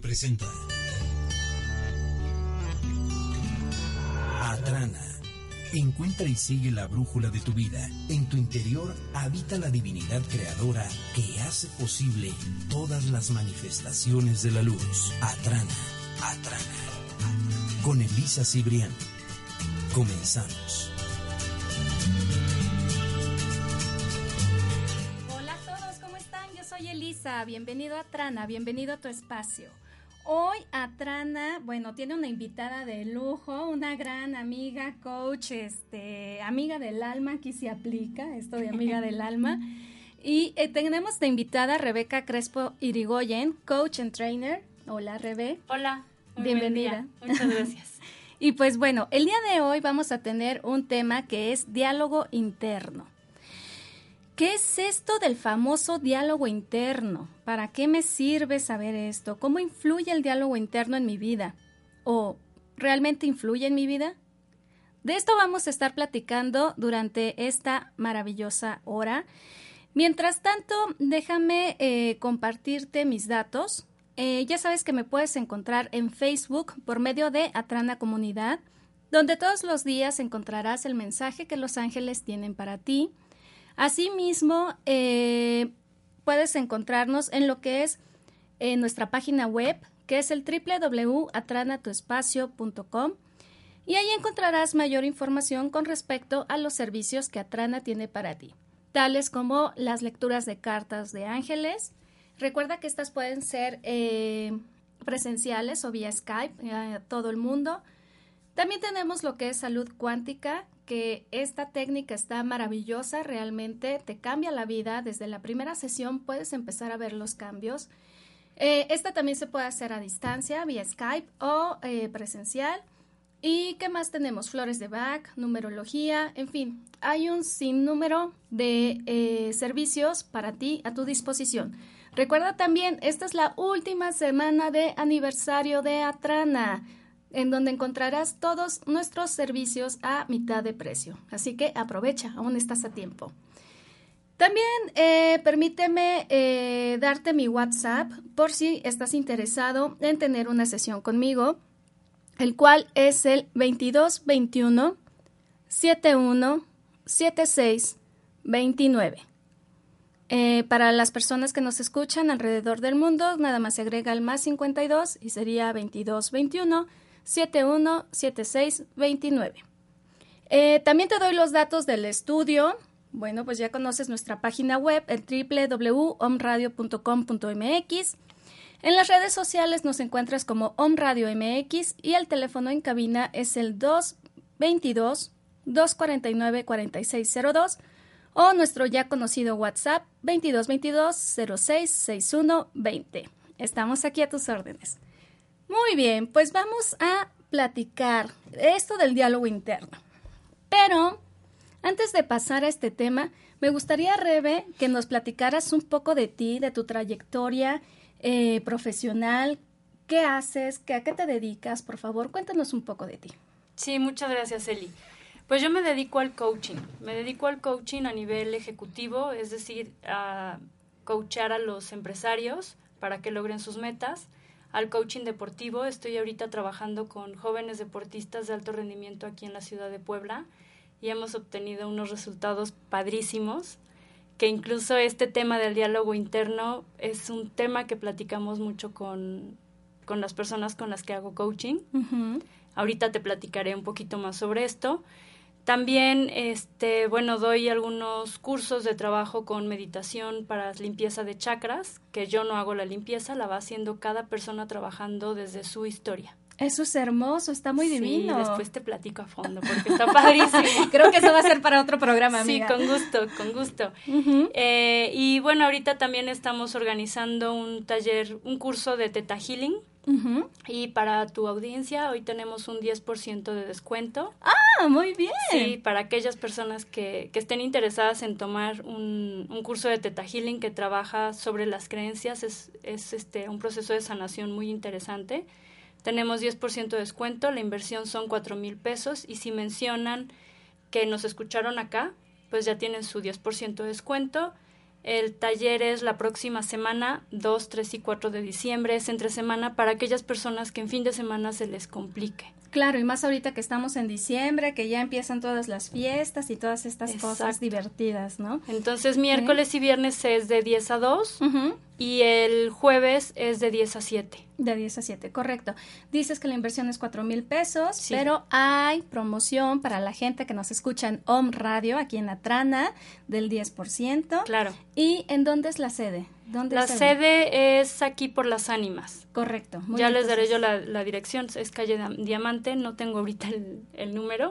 Presenta Atrana. Encuentra y sigue la brújula de tu vida. En tu interior habita la divinidad creadora que hace posible todas las manifestaciones de la luz. Atrana, Atrana. Con Elisa Cibrián. Comenzamos. Hola a todos, ¿cómo están? Yo soy Elisa, bienvenido a Trana, bienvenido a tu espacio. Hoy Atrana, bueno, tiene una invitada de lujo, una gran amiga, coach, este, amiga del alma, aquí se aplica esto de amiga del alma. Y eh, tenemos de invitada a Rebeca Crespo Irigoyen, coach and trainer. Hola, Rebe. Hola. Bienvenida. Muchas gracias. Y pues bueno, el día de hoy vamos a tener un tema que es diálogo interno. ¿Qué es esto del famoso diálogo interno? ¿Para qué me sirve saber esto? ¿Cómo influye el diálogo interno en mi vida? ¿O realmente influye en mi vida? De esto vamos a estar platicando durante esta maravillosa hora. Mientras tanto, déjame eh, compartirte mis datos. Eh, ya sabes que me puedes encontrar en Facebook por medio de Atrana Comunidad, donde todos los días encontrarás el mensaje que los ángeles tienen para ti. Asimismo, eh, puedes encontrarnos en lo que es en nuestra página web, que es el www.atranatuespacio.com. Y ahí encontrarás mayor información con respecto a los servicios que Atrana tiene para ti, tales como las lecturas de cartas de ángeles. Recuerda que estas pueden ser eh, presenciales o vía Skype a todo el mundo. También tenemos lo que es salud cuántica, que esta técnica está maravillosa, realmente te cambia la vida. Desde la primera sesión puedes empezar a ver los cambios. Eh, esta también se puede hacer a distancia, vía Skype o eh, presencial. ¿Y qué más tenemos? Flores de Bach, numerología, en fin, hay un sinnúmero de eh, servicios para ti a tu disposición. Recuerda también, esta es la última semana de aniversario de Atrana en donde encontrarás todos nuestros servicios a mitad de precio. Así que aprovecha, aún estás a tiempo. También eh, permíteme eh, darte mi WhatsApp por si estás interesado en tener una sesión conmigo, el cual es el 2221 71 76 29. Eh, para las personas que nos escuchan alrededor del mundo, nada más se agrega el más 52 y sería 2221 717629. Eh, también te doy los datos del estudio. Bueno, pues ya conoces nuestra página web, el www.omradio.com.mx. En las redes sociales nos encuentras como Om Radio MX y el teléfono en cabina es el 222 249 4602 o nuestro ya conocido WhatsApp 2222 066120. Estamos aquí a tus órdenes. Muy bien, pues vamos a platicar esto del diálogo interno. Pero antes de pasar a este tema, me gustaría, Rebe, que nos platicaras un poco de ti, de tu trayectoria eh, profesional, qué haces, qué, a qué te dedicas, por favor, cuéntanos un poco de ti. Sí, muchas gracias, Eli. Pues yo me dedico al coaching. Me dedico al coaching a nivel ejecutivo, es decir, a coachar a los empresarios para que logren sus metas. Al coaching deportivo, estoy ahorita trabajando con jóvenes deportistas de alto rendimiento aquí en la ciudad de Puebla y hemos obtenido unos resultados padrísimos, que incluso este tema del diálogo interno es un tema que platicamos mucho con, con las personas con las que hago coaching. Ahorita te platicaré un poquito más sobre esto. También, este, bueno, doy algunos cursos de trabajo con meditación para limpieza de chakras, que yo no hago la limpieza, la va haciendo cada persona trabajando desde su historia. Eso es hermoso, está muy Sí, divino. después te platico a fondo porque está padrísimo. Creo que eso va a ser para otro programa, Sí, amiga. con gusto, con gusto. Eh, y bueno, ahorita también estamos organizando un taller, un curso de Teta Healing. Y para tu audiencia, hoy tenemos un 10% de descuento. Ah, muy bien. Sí, para aquellas personas que, que estén interesadas en tomar un, un curso de Teta Healing que trabaja sobre las creencias, es, es este, un proceso de sanación muy interesante. Tenemos 10% de descuento, la inversión son 4 mil pesos y si mencionan que nos escucharon acá, pues ya tienen su 10% de descuento. El taller es la próxima semana, 2, 3 y 4 de diciembre, es entre semana para aquellas personas que en fin de semana se les complique. Claro, y más ahorita que estamos en diciembre, que ya empiezan todas las fiestas y todas estas cosas divertidas, ¿no? Entonces, miércoles y viernes es de 10 a 2 Ujú. Y el jueves es de 10 a 7. De 10 a 7, correcto. Dices que la inversión es 4 mil pesos, Sí. pero hay promoción para la gente que nos escucha en Home Radio, aquí en Atrana, del 10%. Claro. ¿Y en dónde es la sede? ¿Dónde La sede es aquí por las ánimas. Correcto. muy ya bien, les daré entonces- yo la, la dirección, es calle Diamante, no tengo ahorita el, el número.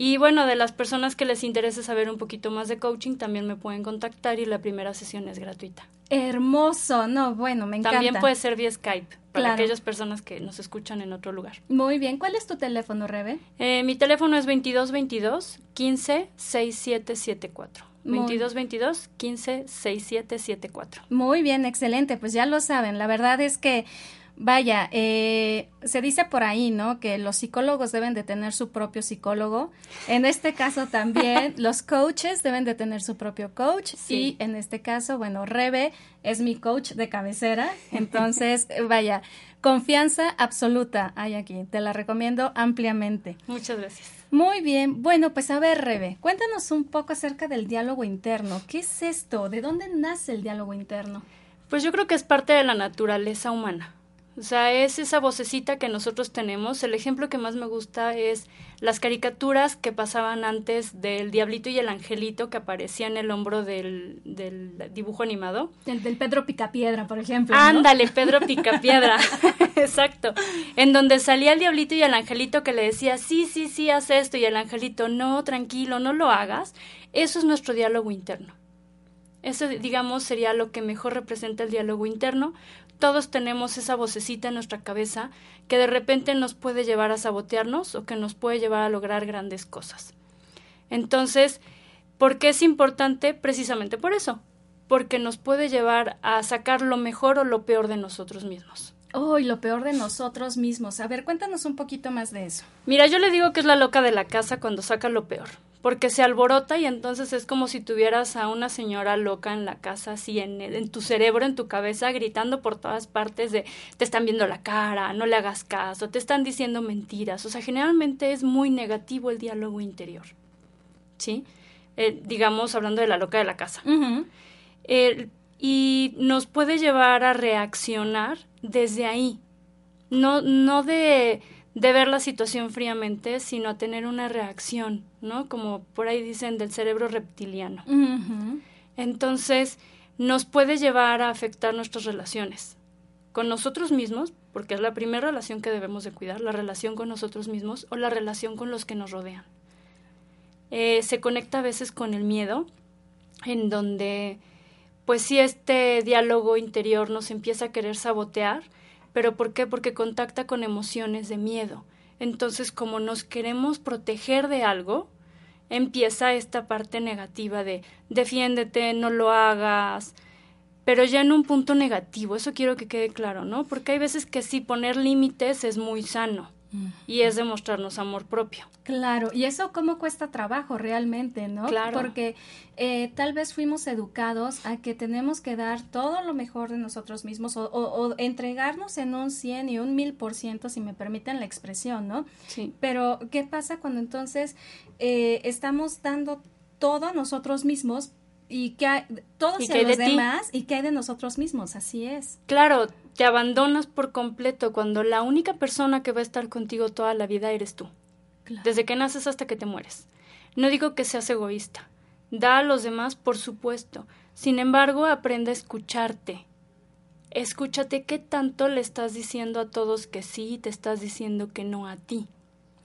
Y bueno, de las personas que les interese saber un poquito más de coaching, también me pueden contactar y la primera sesión es gratuita. Hermoso, no, bueno, me encanta. También puede ser vía Skype, para Claro. aquellas personas que nos escuchan en otro lugar. Muy bien, ¿cuál es tu teléfono, Rebe? Eh, mi teléfono es 2222 15 6774. Muy- 2222 15 6774. Muy bien, excelente, pues ya lo saben, la verdad es que, vaya, eh, se dice por ahí, ¿no? Que los psicólogos deben de tener su propio psicólogo. En este caso también los coaches deben de tener su propio coach Sí. y en este caso, bueno, Rebe es mi coach de cabecera, entonces, vaya, confianza absoluta hay aquí, te la recomiendo ampliamente. Muchas gracias. Muy bien, bueno, pues a ver, Rebe, cuéntanos un poco acerca del diálogo interno. ¿Qué es esto? ¿De dónde nace el diálogo interno? Pues yo creo que es parte de la naturaleza humana. O sea, es esa vocecita que nosotros tenemos. El ejemplo que más me gusta es las caricaturas que pasaban antes del diablito y el angelito que aparecía en el hombro del, del dibujo animado. El del Pedro Picapiedra, por ejemplo. ¿no? Ándale, Pedro Picapiedra. Exacto. En donde salía el diablito y el angelito que le decía, sí, sí, sí, haz esto. Y el angelito, no, tranquilo, no lo hagas. Eso es nuestro diálogo interno. Eso, digamos, sería lo que mejor representa el diálogo interno. Todos tenemos esa vocecita en nuestra cabeza que de repente nos puede llevar a sabotearnos o que nos puede llevar a lograr grandes cosas. Entonces, ¿por qué es importante? Precisamente por eso, porque nos puede llevar a sacar lo mejor o lo peor de nosotros mismos. Oh, y lo peor de nosotros mismos. A ver, cuéntanos un poquito más de eso. Mira, yo le digo que es la loca de la casa cuando saca lo peor, porque se alborota y entonces es como si tuvieras a una señora loca en la casa, así en, en tu cerebro, en tu cabeza, gritando por todas partes de te están viendo la cara, no le hagas caso, te están diciendo mentiras. O sea, generalmente es muy negativo el diálogo interior. ¿Sí? Eh, digamos, hablando de la loca de la casa. Y nos puede llevar a reaccionar desde ahí. No, no de, de ver la situación fríamente, sino a tener una reacción, ¿no? Como por ahí dicen del cerebro reptiliano. Entonces, nos puede llevar a afectar nuestras relaciones con nosotros mismos, porque es la primera relación que debemos de cuidar, la relación con nosotros mismos o la relación con los que nos rodean. Eh, se conecta a veces con el miedo, en donde, pues sí, este diálogo interior nos empieza a querer sabotear, pero ¿por qué? Porque contacta con emociones de miedo. Entonces, como nos queremos proteger de algo, empieza esta parte negativa de defiéndete, no lo hagas, pero ya en un punto negativo, eso quiero que quede claro, ¿no? Porque hay veces que sí poner límites es muy sano y es demostrarnos amor propio. Claro, y eso cómo cuesta trabajo realmente, ¿no? Claro. Porque eh, tal vez fuimos educados a que tenemos que dar todo lo mejor de nosotros mismos o, o- o entregarnos en un 100 y un mil por ciento, si me permiten la expresión, ¿no? Sí. Pero, ¿qué pasa cuando entonces eh, estamos dando todo a nosotros mismos y que hay, todo ¿Y hacia qué hay los de ti? demás y qué hay de nosotros mismos? Así es. Claro, te abandonas por completo cuando la única persona que va a estar contigo toda la vida eres tú, Claro. desde que naces hasta que te mueres. No digo que seas egoísta, da a los demás, por supuesto. Sin embargo, aprende a escucharte. escúchate qué tanto le estás diciendo a todos que sí y te estás diciendo que no a ti.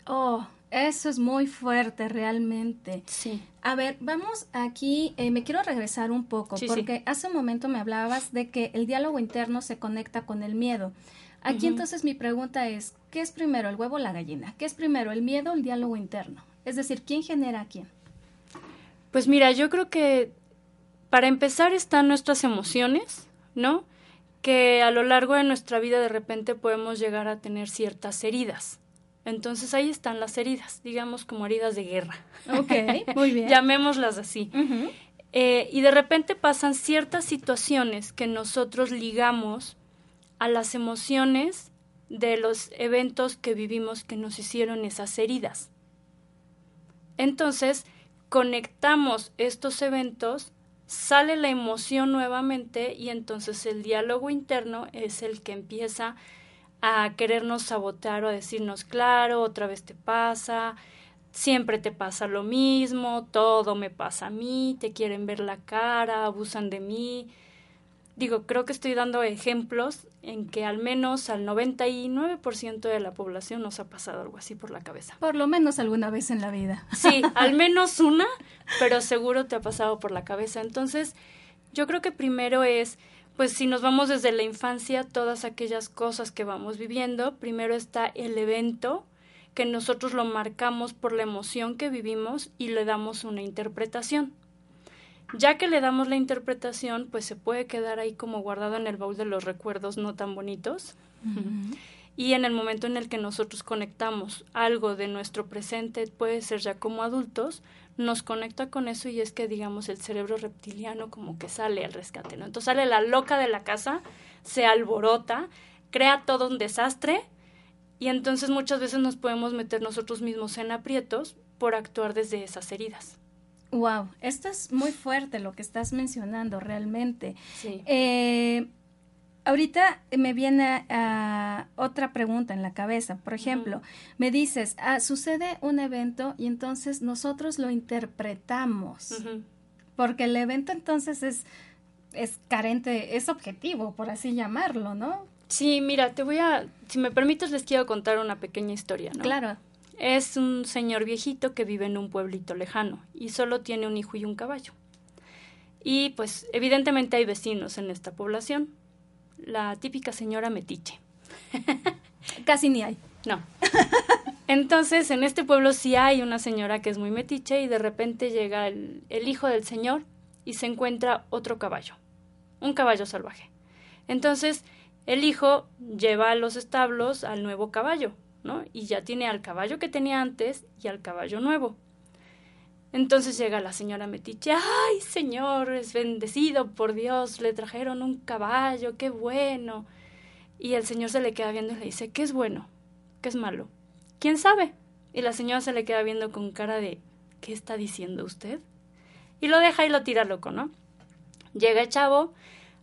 Oh, eso es muy fuerte realmente. Sí. A ver, vamos aquí, eh, me quiero regresar un poco, Sí, porque sí. hace un momento me hablabas de que el diálogo interno se conecta con el miedo. Aquí entonces mi pregunta es, ¿qué es primero, el huevo o la gallina? ¿Qué es primero, el miedo o el diálogo interno? Es decir, ¿quién genera a quién? Pues mira, yo creo que para empezar están nuestras emociones, ¿no? Que a lo largo de nuestra vida de repente podemos llegar a tener ciertas heridas. Entonces ahí están las heridas, digamos como heridas de guerra. Ok, muy bien. Llamémoslas así. Eh, y de repente pasan ciertas situaciones que nosotros ligamos a las emociones de los eventos que vivimos que nos hicieron esas heridas. Entonces, conectamos estos eventos, sale la emoción nuevamente y entonces el diálogo interno es el que empieza a querernos sabotear o a decirnos, claro, otra vez te pasa, siempre te pasa lo mismo, todo me pasa a mí, te quieren ver la cara, abusan de mí. Digo, creo que estoy dando ejemplos en que al menos al 99% de la población nos ha pasado algo así por la cabeza. Por lo menos alguna vez en la vida. Sí, al menos una, pero seguro te ha pasado por la cabeza. Entonces, yo creo que primero es, pues si nos vamos desde la infancia, todas aquellas cosas que vamos viviendo, primero está el evento, que nosotros lo marcamos por la emoción que vivimos y le damos una interpretación. Ya que le damos la interpretación, pues se puede quedar ahí como guardado en el baúl de los recuerdos no tan bonitos. Y en el momento en el que nosotros conectamos algo de nuestro presente, puede ser ya como adultos, nos conecta con eso y es que, digamos, el cerebro reptiliano como que sale al rescate, ¿no? Entonces sale la loca de la casa, se alborota, crea todo un desastre y entonces muchas veces nos podemos meter nosotros mismos en aprietos por actuar desde esas heridas. Wow, esto es muy fuerte lo que estás mencionando realmente. Sí. Eh, ahorita me viene otra pregunta en la cabeza. Por ejemplo, me dices, ah, sucede un evento y entonces nosotros lo interpretamos. Porque el evento entonces es, es carente, es objetivo, por así llamarlo, ¿no? Sí, mira, te voy a, si me permites, les quiero contar una pequeña historia, ¿no? Claro. Es un señor viejito que vive en un pueblito lejano y solo tiene un hijo y un caballo. Y pues evidentemente hay vecinos en esta población. La típica señora metiche. Casi ni hay. No. Entonces, en este pueblo sí hay una señora que es muy metiche y de repente llega el, el hijo del señor y se encuentra otro caballo, un caballo salvaje. Entonces, el hijo lleva a los establos al nuevo caballo, ¿no? Y ya tiene al caballo que tenía antes y al caballo nuevo. Entonces llega la señora Metiche, ay señor, es bendecido por Dios, le trajeron un caballo, qué bueno. Y el señor se le queda viendo y le dice, ¿qué es bueno? ¿Qué es malo? ¿Quién sabe? Y la señora se le queda viendo con cara de, ¿qué está diciendo usted? Y lo deja y lo tira loco, ¿no? Llega el chavo,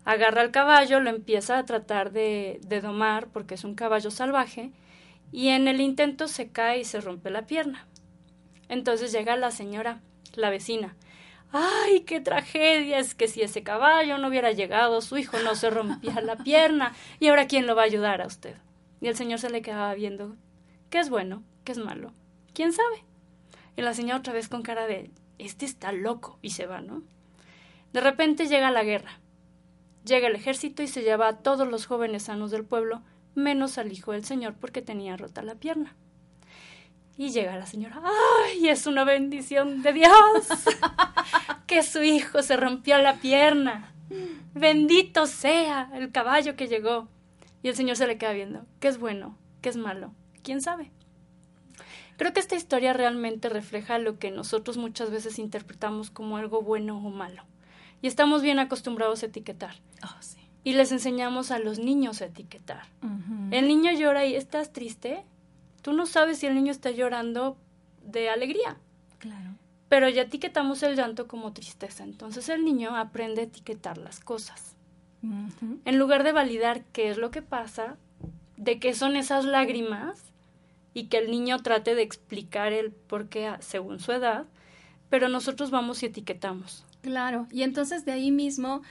agarra al caballo, lo empieza a tratar de domar porque es un caballo salvaje y en el intento se cae y se rompe la pierna. Entonces llega la señora, la vecina. ¡Ay, qué tragedia! Es que si ese caballo no hubiera llegado, su hijo no se rompía la pierna. ¿Y ahora quién lo va a ayudar a usted? Y el señor se le quedaba viendo. ¿Qué es bueno? ¿Qué es malo? ¿Quién sabe? Y la señora otra vez con cara de, este está loco, y se va, ¿no? De repente llega la guerra. Llega el ejército y se lleva a todos los jóvenes sanos del pueblo, menos al hijo del señor porque tenía rota la pierna. Y llega la señora, ¡ay! Es una bendición de Dios que su hijo se rompió la pierna. Bendito sea el caballo que llegó. Y el señor se le queda viendo, ¿qué es bueno? ¿Qué es malo? ¿Quién sabe? Creo que esta historia realmente refleja lo que nosotros muchas veces interpretamos como algo bueno o malo. Y estamos bien acostumbrados a etiquetar. Oh, sí. Y les enseñamos a los niños a etiquetar. El niño llora y estás triste. Tú no sabes si el niño está llorando de alegría, Claro. pero ya etiquetamos el llanto como tristeza. Entonces el niño aprende a etiquetar las cosas. En lugar de validar qué es lo que pasa, de qué son esas lágrimas, y que el niño trate de explicar el por qué según su edad, pero nosotros vamos y etiquetamos. Claro, y entonces de ahí mismo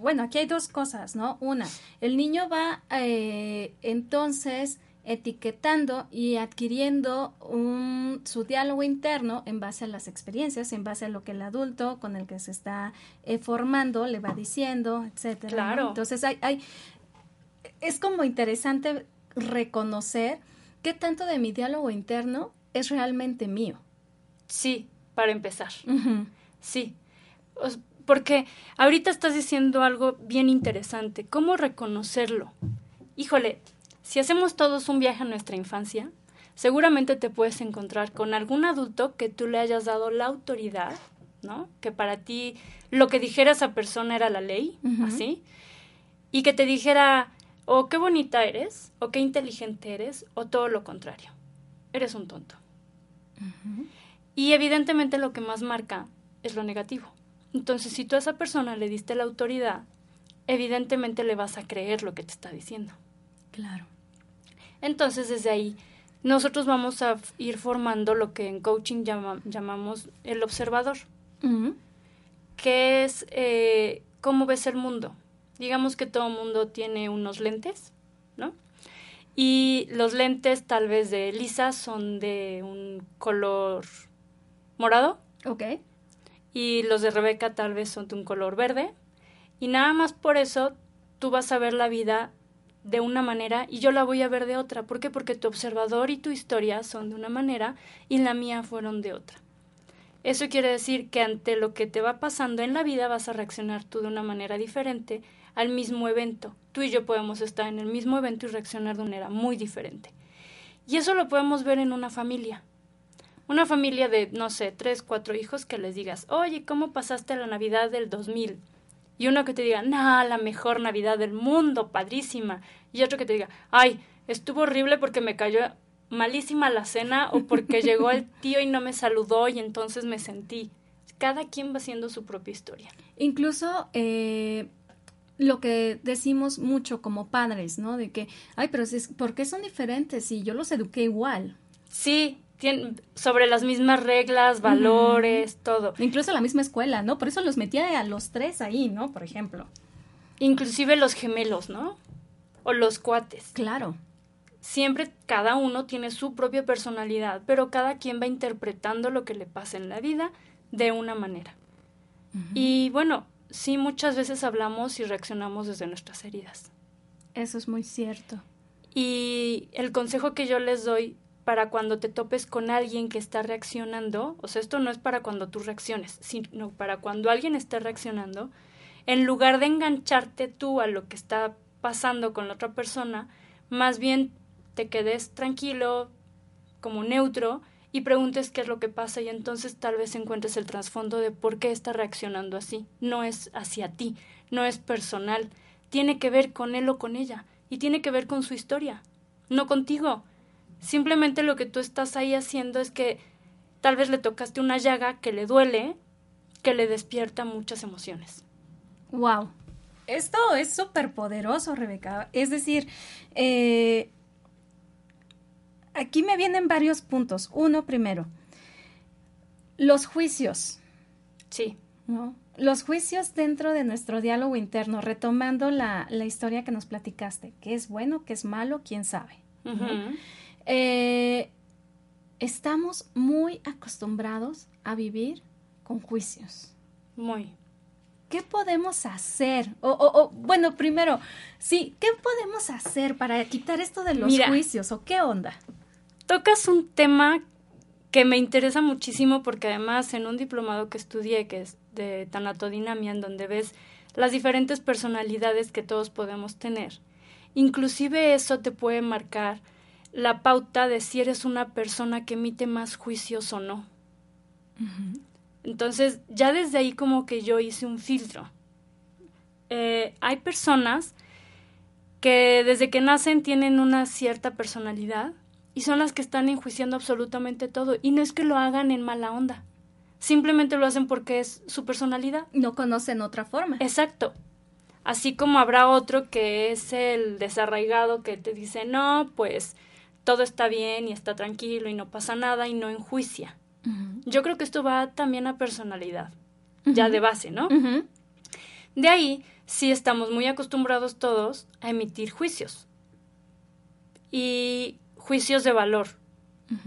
bueno, aquí hay dos cosas, ¿no? Una, el niño va eh, entonces etiquetando y adquiriendo un, su diálogo interno en base a las experiencias, en base a lo que el adulto con el que se está eh, formando le va diciendo, etcétera. Claro. Entonces hay, hay, es como interesante reconocer qué tanto de mi diálogo interno es realmente mío. Sí, para empezar. Sí. Porque ahorita estás diciendo algo bien interesante. ¿Cómo reconocerlo? Híjole, si hacemos todos un viaje a nuestra infancia, seguramente te puedes encontrar con algún adulto que tú le hayas dado la autoridad, ¿no? Que para ti lo que dijera esa persona era la ley, así, y que te dijera, o qué bonita eres, o qué inteligente eres, o todo lo contrario, eres un tonto. Y evidentemente lo que más marca es lo negativo. Entonces, si tú a esa persona le diste la autoridad, evidentemente le vas a creer lo que te está diciendo. Claro. Entonces, desde ahí, nosotros vamos a ir formando lo que en coaching llamamos el observador, que es eh, cómo ves el mundo. Digamos que todo mundo tiene unos lentes, ¿no? Y los lentes tal vez de Lisa son de un color morado. Ok. Y los de Rebeca tal vez son de un color verde. Y nada más por eso tú vas a ver la vida de una manera y yo la voy a ver de otra. ¿Por qué? Porque tu observador y tu historia son de una manera y la mía fueron de otra. Eso quiere decir que ante lo que te va pasando en la vida vas a reaccionar tú de una manera diferente al mismo evento. Tú y yo podemos estar en el mismo evento y reaccionar de una manera muy diferente. Y eso lo podemos ver en una familia. Una familia de, no sé, tres, cuatro hijos que les digas, oye, ¿cómo pasaste la Navidad del 2000? Y uno que te diga, nah, la mejor Navidad del mundo, padrísima. Y otro que te diga, ay, estuvo horrible porque me cayó malísima la cena o porque llegó el tío y no me saludó y entonces me sentí. Cada quien va haciendo su propia historia. Incluso eh, lo que decimos mucho como padres, ¿no? De que, ay, pero ¿por qué son diferentes? Y yo los eduqué igual. Sí, sobre las mismas reglas, valores, todo. Incluso la misma escuela, ¿no? Por eso los metía a los tres ahí, ¿no? Por ejemplo. Inclusive los gemelos, ¿no? O los cuates. Claro. Siempre cada uno tiene su propia personalidad, pero cada quien va interpretando lo que le pasa en la vida de una manera. Y bueno, sí, muchas veces hablamos y reaccionamos desde nuestras heridas. Eso es muy cierto. Y el consejo que yo les doy para cuando te topes con alguien que está reaccionando, o sea, esto no es para cuando tú reacciones, sino para cuando alguien está reaccionando, en lugar de engancharte tú a lo que está pasando con la otra persona, más bien te quedes tranquilo, como neutro, y preguntes qué es lo que pasa y entonces tal vez encuentres el trasfondo de por qué está reaccionando así. No es hacia ti, no es personal, tiene que ver con él o con ella, y tiene que ver con su historia, no contigo. Simplemente lo que tú estás ahí haciendo es que tal vez le tocaste una llaga que le duele, que le despierta muchas emociones. Wow. Esto es súper poderoso, Rebeca. Es decir, eh, aquí me vienen varios puntos. Uno primero, los juicios. Sí. ¿no? Los juicios dentro de nuestro diálogo interno, retomando la, la historia que nos platicaste, qué es bueno, qué es malo, quién sabe. Eh, estamos muy acostumbrados a vivir con juicios. Muy. ¿Qué podemos hacer? O, bueno, primero, sí, ¿qué podemos hacer para quitar esto de los juicios? ¿O qué onda? Tocas un tema que me interesa muchísimo porque además en un diplomado que estudié, que es de tanatodinamia, en donde ves las diferentes personalidades que todos podemos tener, inclusive eso te puede marcar la pauta de si eres una persona que emite más juicios o no. Entonces, ya desde ahí como que yo hice un filtro. Eh, hay personas que desde que nacen tienen una cierta personalidad y son las que están enjuiciando absolutamente todo. Y no es que lo hagan en mala onda. Simplemente lo hacen porque es su personalidad. No conocen otra forma. Exacto. Así como habrá otro que es el desarraigado que te dice, no, pues todo está bien y está tranquilo y no pasa nada y no enjuicia. Yo creo que esto va también a personalidad, ya de base, ¿no? De ahí, sí estamos muy acostumbrados todos a emitir juicios. Y juicios de valor.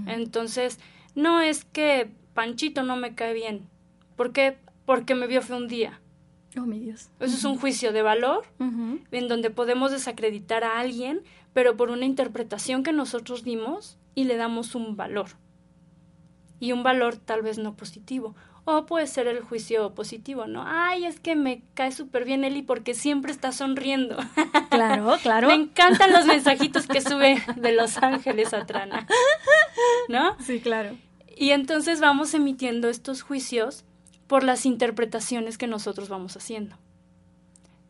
Entonces, no es que Panchito no me cae bien. ¿Por qué? Porque me vio fue un día. Oh, mi Dios. Eso es un juicio de valor en donde podemos desacreditar a alguien, pero por una interpretación que nosotros dimos y le damos un valor. Y un valor tal vez no positivo. O puede ser el juicio positivo, ¿no? Ay, es que me cae súper bien Eli porque siempre está sonriendo. Claro, claro. me encantan los mensajitos que sube de Los Ángeles a Trana. ¿No? Sí, claro. Y entonces vamos emitiendo estos juicios por las interpretaciones que nosotros vamos haciendo.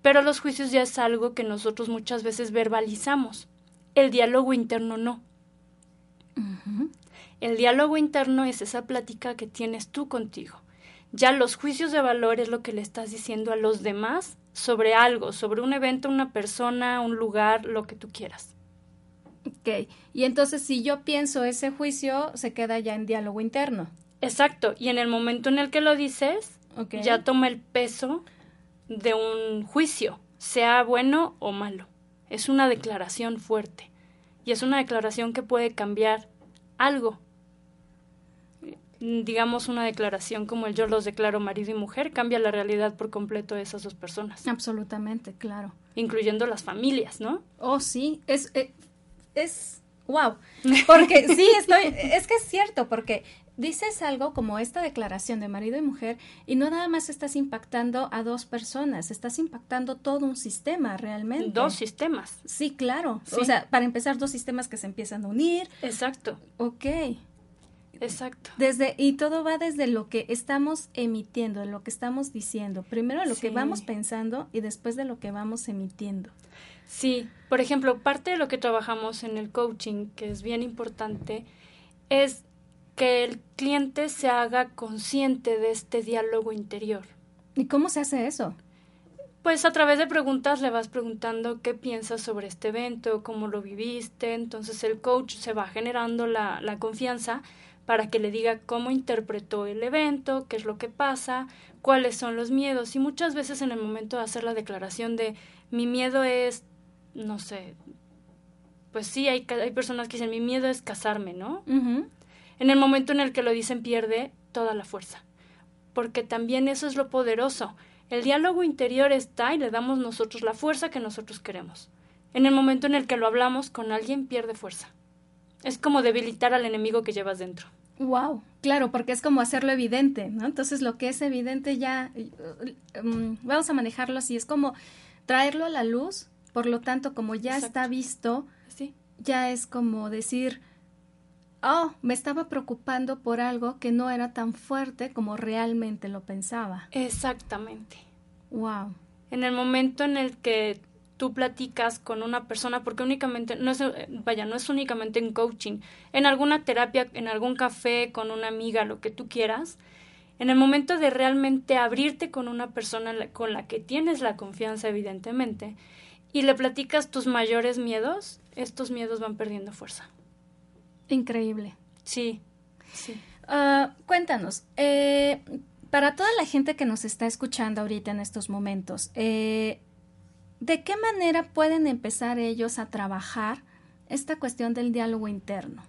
Pero los juicios ya es algo que nosotros muchas veces verbalizamos. El diálogo interno no. El diálogo interno es esa plática que tienes tú contigo. Ya los juicios de valor es lo que le estás diciendo a los demás sobre algo, sobre un evento, una persona, un lugar, lo que tú quieras. Ok, y entonces si yo pienso ese juicio, se queda ya en diálogo interno. Exacto, y en el momento en el que lo dices, ya toma el peso de un juicio, sea bueno o malo. Es una declaración fuerte y es una declaración que puede cambiar algo. Digamos una declaración como el yo los declaro marido y mujer, cambia la realidad por completo de esas dos personas. Absolutamente, claro. Incluyendo las familias, ¿no? Oh, sí, es, eh, es, wow. Porque sí, estoy, es que es cierto, porque dices algo como esta declaración de marido y mujer y no nada más estás impactando a dos personas, estás impactando todo un sistema realmente. Dos sistemas. Sí, claro. O sea, para empezar, dos sistemas que se empiezan a unir. Exacto. Ok. Exacto. Desde, y todo va desde lo que estamos emitiendo, lo que estamos diciendo. Primero lo que vamos pensando y después de lo que vamos emitiendo. Sí, por ejemplo, parte de lo que trabajamos en el coaching, que es bien importante, es que el cliente se haga consciente de este diálogo interior. ¿Y cómo se hace eso? Pues a través de preguntas le vas preguntando qué piensas sobre este evento, cómo lo viviste, entonces el coach se va generando la, la confianza para que le diga cómo interpretó el evento, qué es lo que pasa, cuáles son los miedos. Y muchas veces en el momento de hacer la declaración de mi miedo es, no sé, pues sí, hay, hay personas que dicen mi miedo es casarme, ¿no? En el momento en el que lo dicen pierde toda la fuerza. Porque también eso es lo poderoso. El diálogo interior está y le damos nosotros la fuerza que nosotros queremos. En el momento en el que lo hablamos con alguien pierde fuerza. Es como debilitar al enemigo que llevas dentro. Wow, claro, porque es como hacerlo evidente, ¿no? Entonces lo que es evidente ya um, vamos a manejarlo así, es como traerlo a la luz, por lo tanto, como ya está visto, sí. ya es como decir, oh, me estaba preocupando por algo que no era tan fuerte como realmente lo pensaba. Exactamente. Wow. En el momento en el que tú platicas con una persona, porque únicamente, no es, vaya, no es únicamente en coaching, en alguna terapia, en algún café, con una amiga, lo que tú quieras, en el momento de realmente abrirte con una persona con la que tienes la confianza, evidentemente, y le platicas tus mayores miedos, estos miedos van perdiendo fuerza. Increíble. Sí, sí. Ah, cuéntanos, eh, para toda la gente que nos está escuchando ahorita en estos momentos, eh, ¿de qué manera pueden empezar ellos a trabajar esta cuestión del diálogo interno?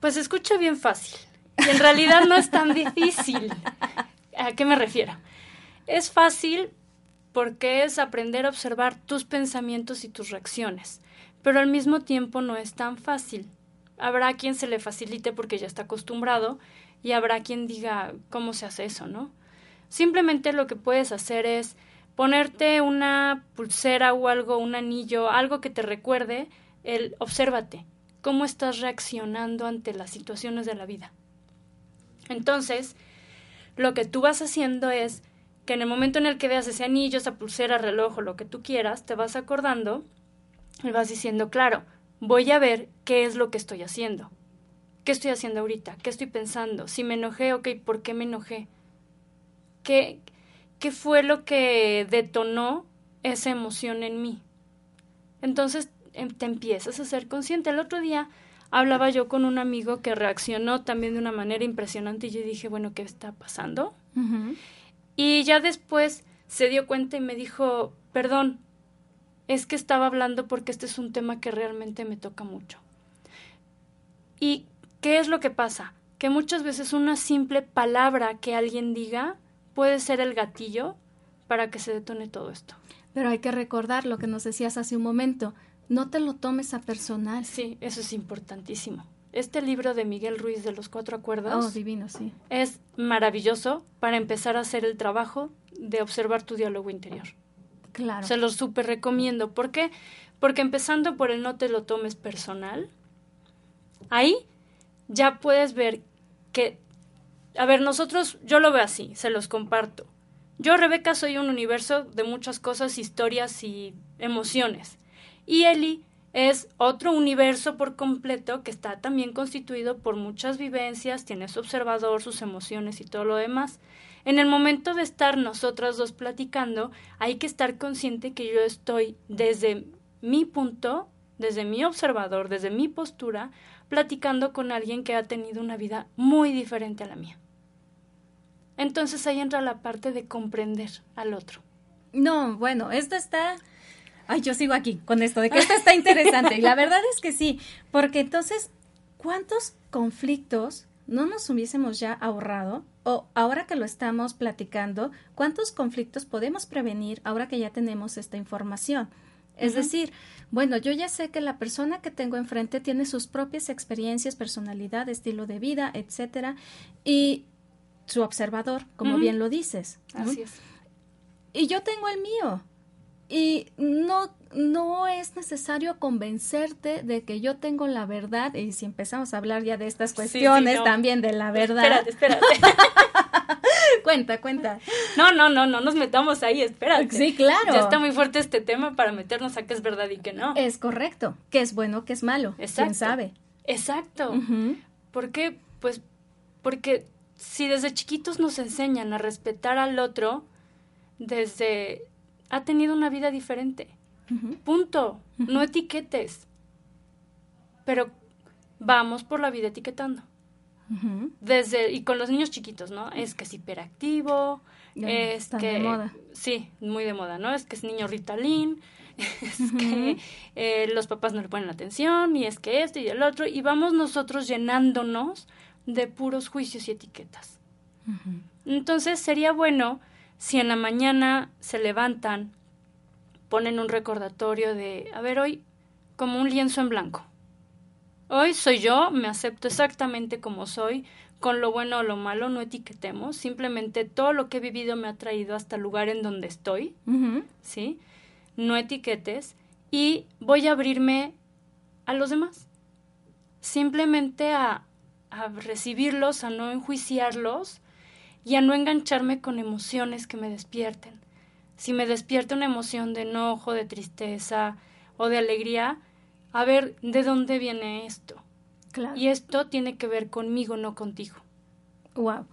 Pues se escucha bien fácil. Y en realidad no es tan difícil. ¿A qué me refiero? Es fácil porque es aprender a observar tus pensamientos y tus reacciones pero al mismo tiempo no es tan fácil. Habrá quien se le facilite porque ya está acostumbrado y habrá quien diga cómo se hace eso, ¿no? Simplemente lo que puedes hacer es ponerte una pulsera o algo, un anillo, algo que te recuerde el obsérvate, cómo estás reaccionando ante las situaciones de la vida. Entonces, lo que tú vas haciendo es que en el momento en el que veas ese anillo, esa pulsera, reloj o lo que tú quieras, te vas acordando y vas diciendo, claro, voy a ver qué es lo que estoy haciendo. ¿Qué estoy haciendo ahorita? ¿Qué estoy pensando? Si me enojé, ok, ¿por qué me enojé? ¿Qué, qué fue lo que detonó esa emoción en mí? Entonces em, te empiezas a ser consciente. El otro día hablaba yo con un amigo que reaccionó también de una manera impresionante y yo dije, bueno, ¿qué está pasando? Y ya después se dio cuenta y me dijo, perdón, es que estaba hablando porque este es un tema que realmente me toca mucho. ¿Y qué es lo que pasa? Que muchas veces una simple palabra que alguien diga puede ser el gatillo para que se detone todo esto. Pero hay que recordar lo que nos decías hace un momento, no te lo tomes a personal. Sí, eso es importantísimo. Este libro de Miguel Ruiz de los Cuatro Acuerdos. Oh, divino, sí. Es maravilloso para empezar a hacer el trabajo de observar tu diálogo interior. Claro. Se lo súper recomiendo. ¿Por qué? Porque empezando por el no te lo tomes personal, ahí ya puedes ver que, a ver, nosotros, yo lo veo así, se los comparto. Yo, Rebeca, soy un universo de muchas cosas, historias y emociones. Y Eli es otro universo por completo que está también constituido por muchas vivencias, tiene su observador, sus emociones y todo lo demás. En el momento de estar nosotras dos platicando, hay que estar consciente que yo estoy desde mi punto, desde mi observador, desde mi postura, platicando con alguien que ha tenido una vida muy diferente a la mía. Entonces ahí entra la parte de comprender al otro. No, bueno, esto está... Ay, yo sigo aquí con esto, de que esto está interesante. Y la verdad es que sí, porque entonces, ¿cuántos conflictos no nos hubiésemos ya ahorrado o ahora que lo estamos platicando, ¿cuántos conflictos podemos prevenir ahora que ya tenemos esta información? Es decir, bueno, yo ya sé que la persona que tengo enfrente tiene sus propias experiencias, personalidad, estilo de vida, etcétera, y su observador, como bien lo dices. Así es. Y yo tengo el mío. Y no, no es necesario convencerte de que yo tengo la verdad. Y si empezamos a hablar ya de estas cuestiones también de la verdad. Espérate, espérate. cuenta, cuenta. No, no, no, no nos metamos ahí, espérate. Sí, claro. Ya está muy fuerte este tema para meternos a qué es verdad y qué no. Es correcto. Qué es bueno, qué es malo. Exacto. ¿Quién sabe? Exacto. ¿Por qué? Pues porque si desde chiquitos nos enseñan a respetar al otro, desde ha tenido una vida diferente. Punto. No etiquetes. Pero vamos por la vida etiquetando. Desde, y con los niños chiquitos, ¿no? Es que es hiperactivo, es que... De moda. Sí, muy de moda, ¿no? Es que es niño Ritalin, es que eh, los papás no le ponen atención, y es que esto y el otro, y vamos nosotros llenándonos de puros juicios y etiquetas. Entonces sería bueno si en la mañana se levantan, ponen un recordatorio de, a ver, hoy como un lienzo en blanco. Hoy soy yo, me acepto exactamente como soy, con lo bueno o lo malo, no etiquetemos, simplemente todo lo que he vivido me ha traído hasta el lugar en donde estoy, ¿sí? No etiquetes y voy a abrirme a los demás, simplemente a, a recibirlos, a no enjuiciarlos y a no engancharme con emociones que me despierten. Si me despierta una emoción de enojo, de tristeza o de alegría, a ver de dónde viene esto. Claro. Y esto tiene que ver conmigo, no contigo. Wow.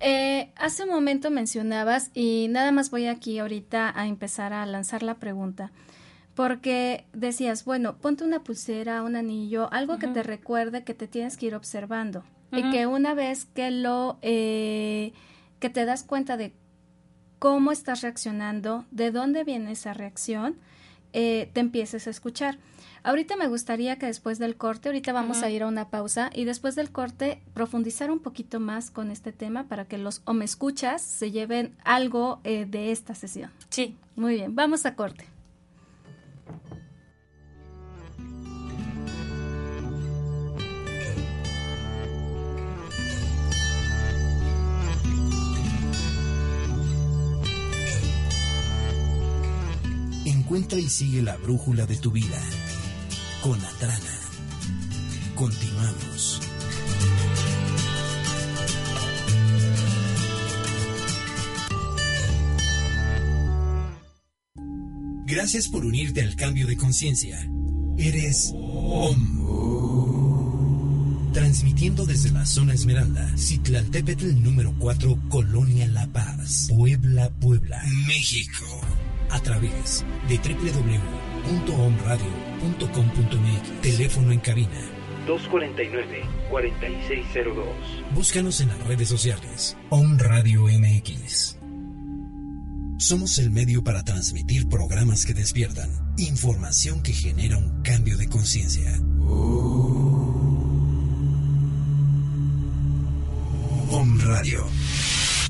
Eh, hace un momento mencionabas, y nada más voy aquí ahorita a empezar a lanzar la pregunta, porque decías, bueno, ponte una pulsera, un anillo, algo que te recuerde que te tienes que ir observando y que una vez que lo, eh, que te das cuenta de cómo estás reaccionando, de dónde viene esa reacción, eh, te empieces a escuchar. Ahorita me gustaría que después del corte, ahorita vamos a ir a una pausa y después del corte profundizar un poquito más con este tema para que los o me escuchas se lleven algo eh, de esta sesión. Sí. Muy bien, vamos a corte. Encuentra y sigue la brújula de tu vida. Con Atrana. Continuamos. Gracias por unirte al cambio de conciencia. Eres OM. Transmitiendo desde la zona Esmeralda, Citlaltépetl número 4, Colonia La Paz, Puebla, Puebla, México. A través de www.omradio.com.mx. Teléfono en cabina 249-4602. Búscanos en las redes sociales. On Radio MX. Somos el medio para transmitir programas que despiertan, información que genera un cambio de conciencia. Om Radio,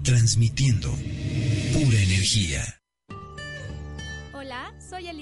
transmitiendo pura energía.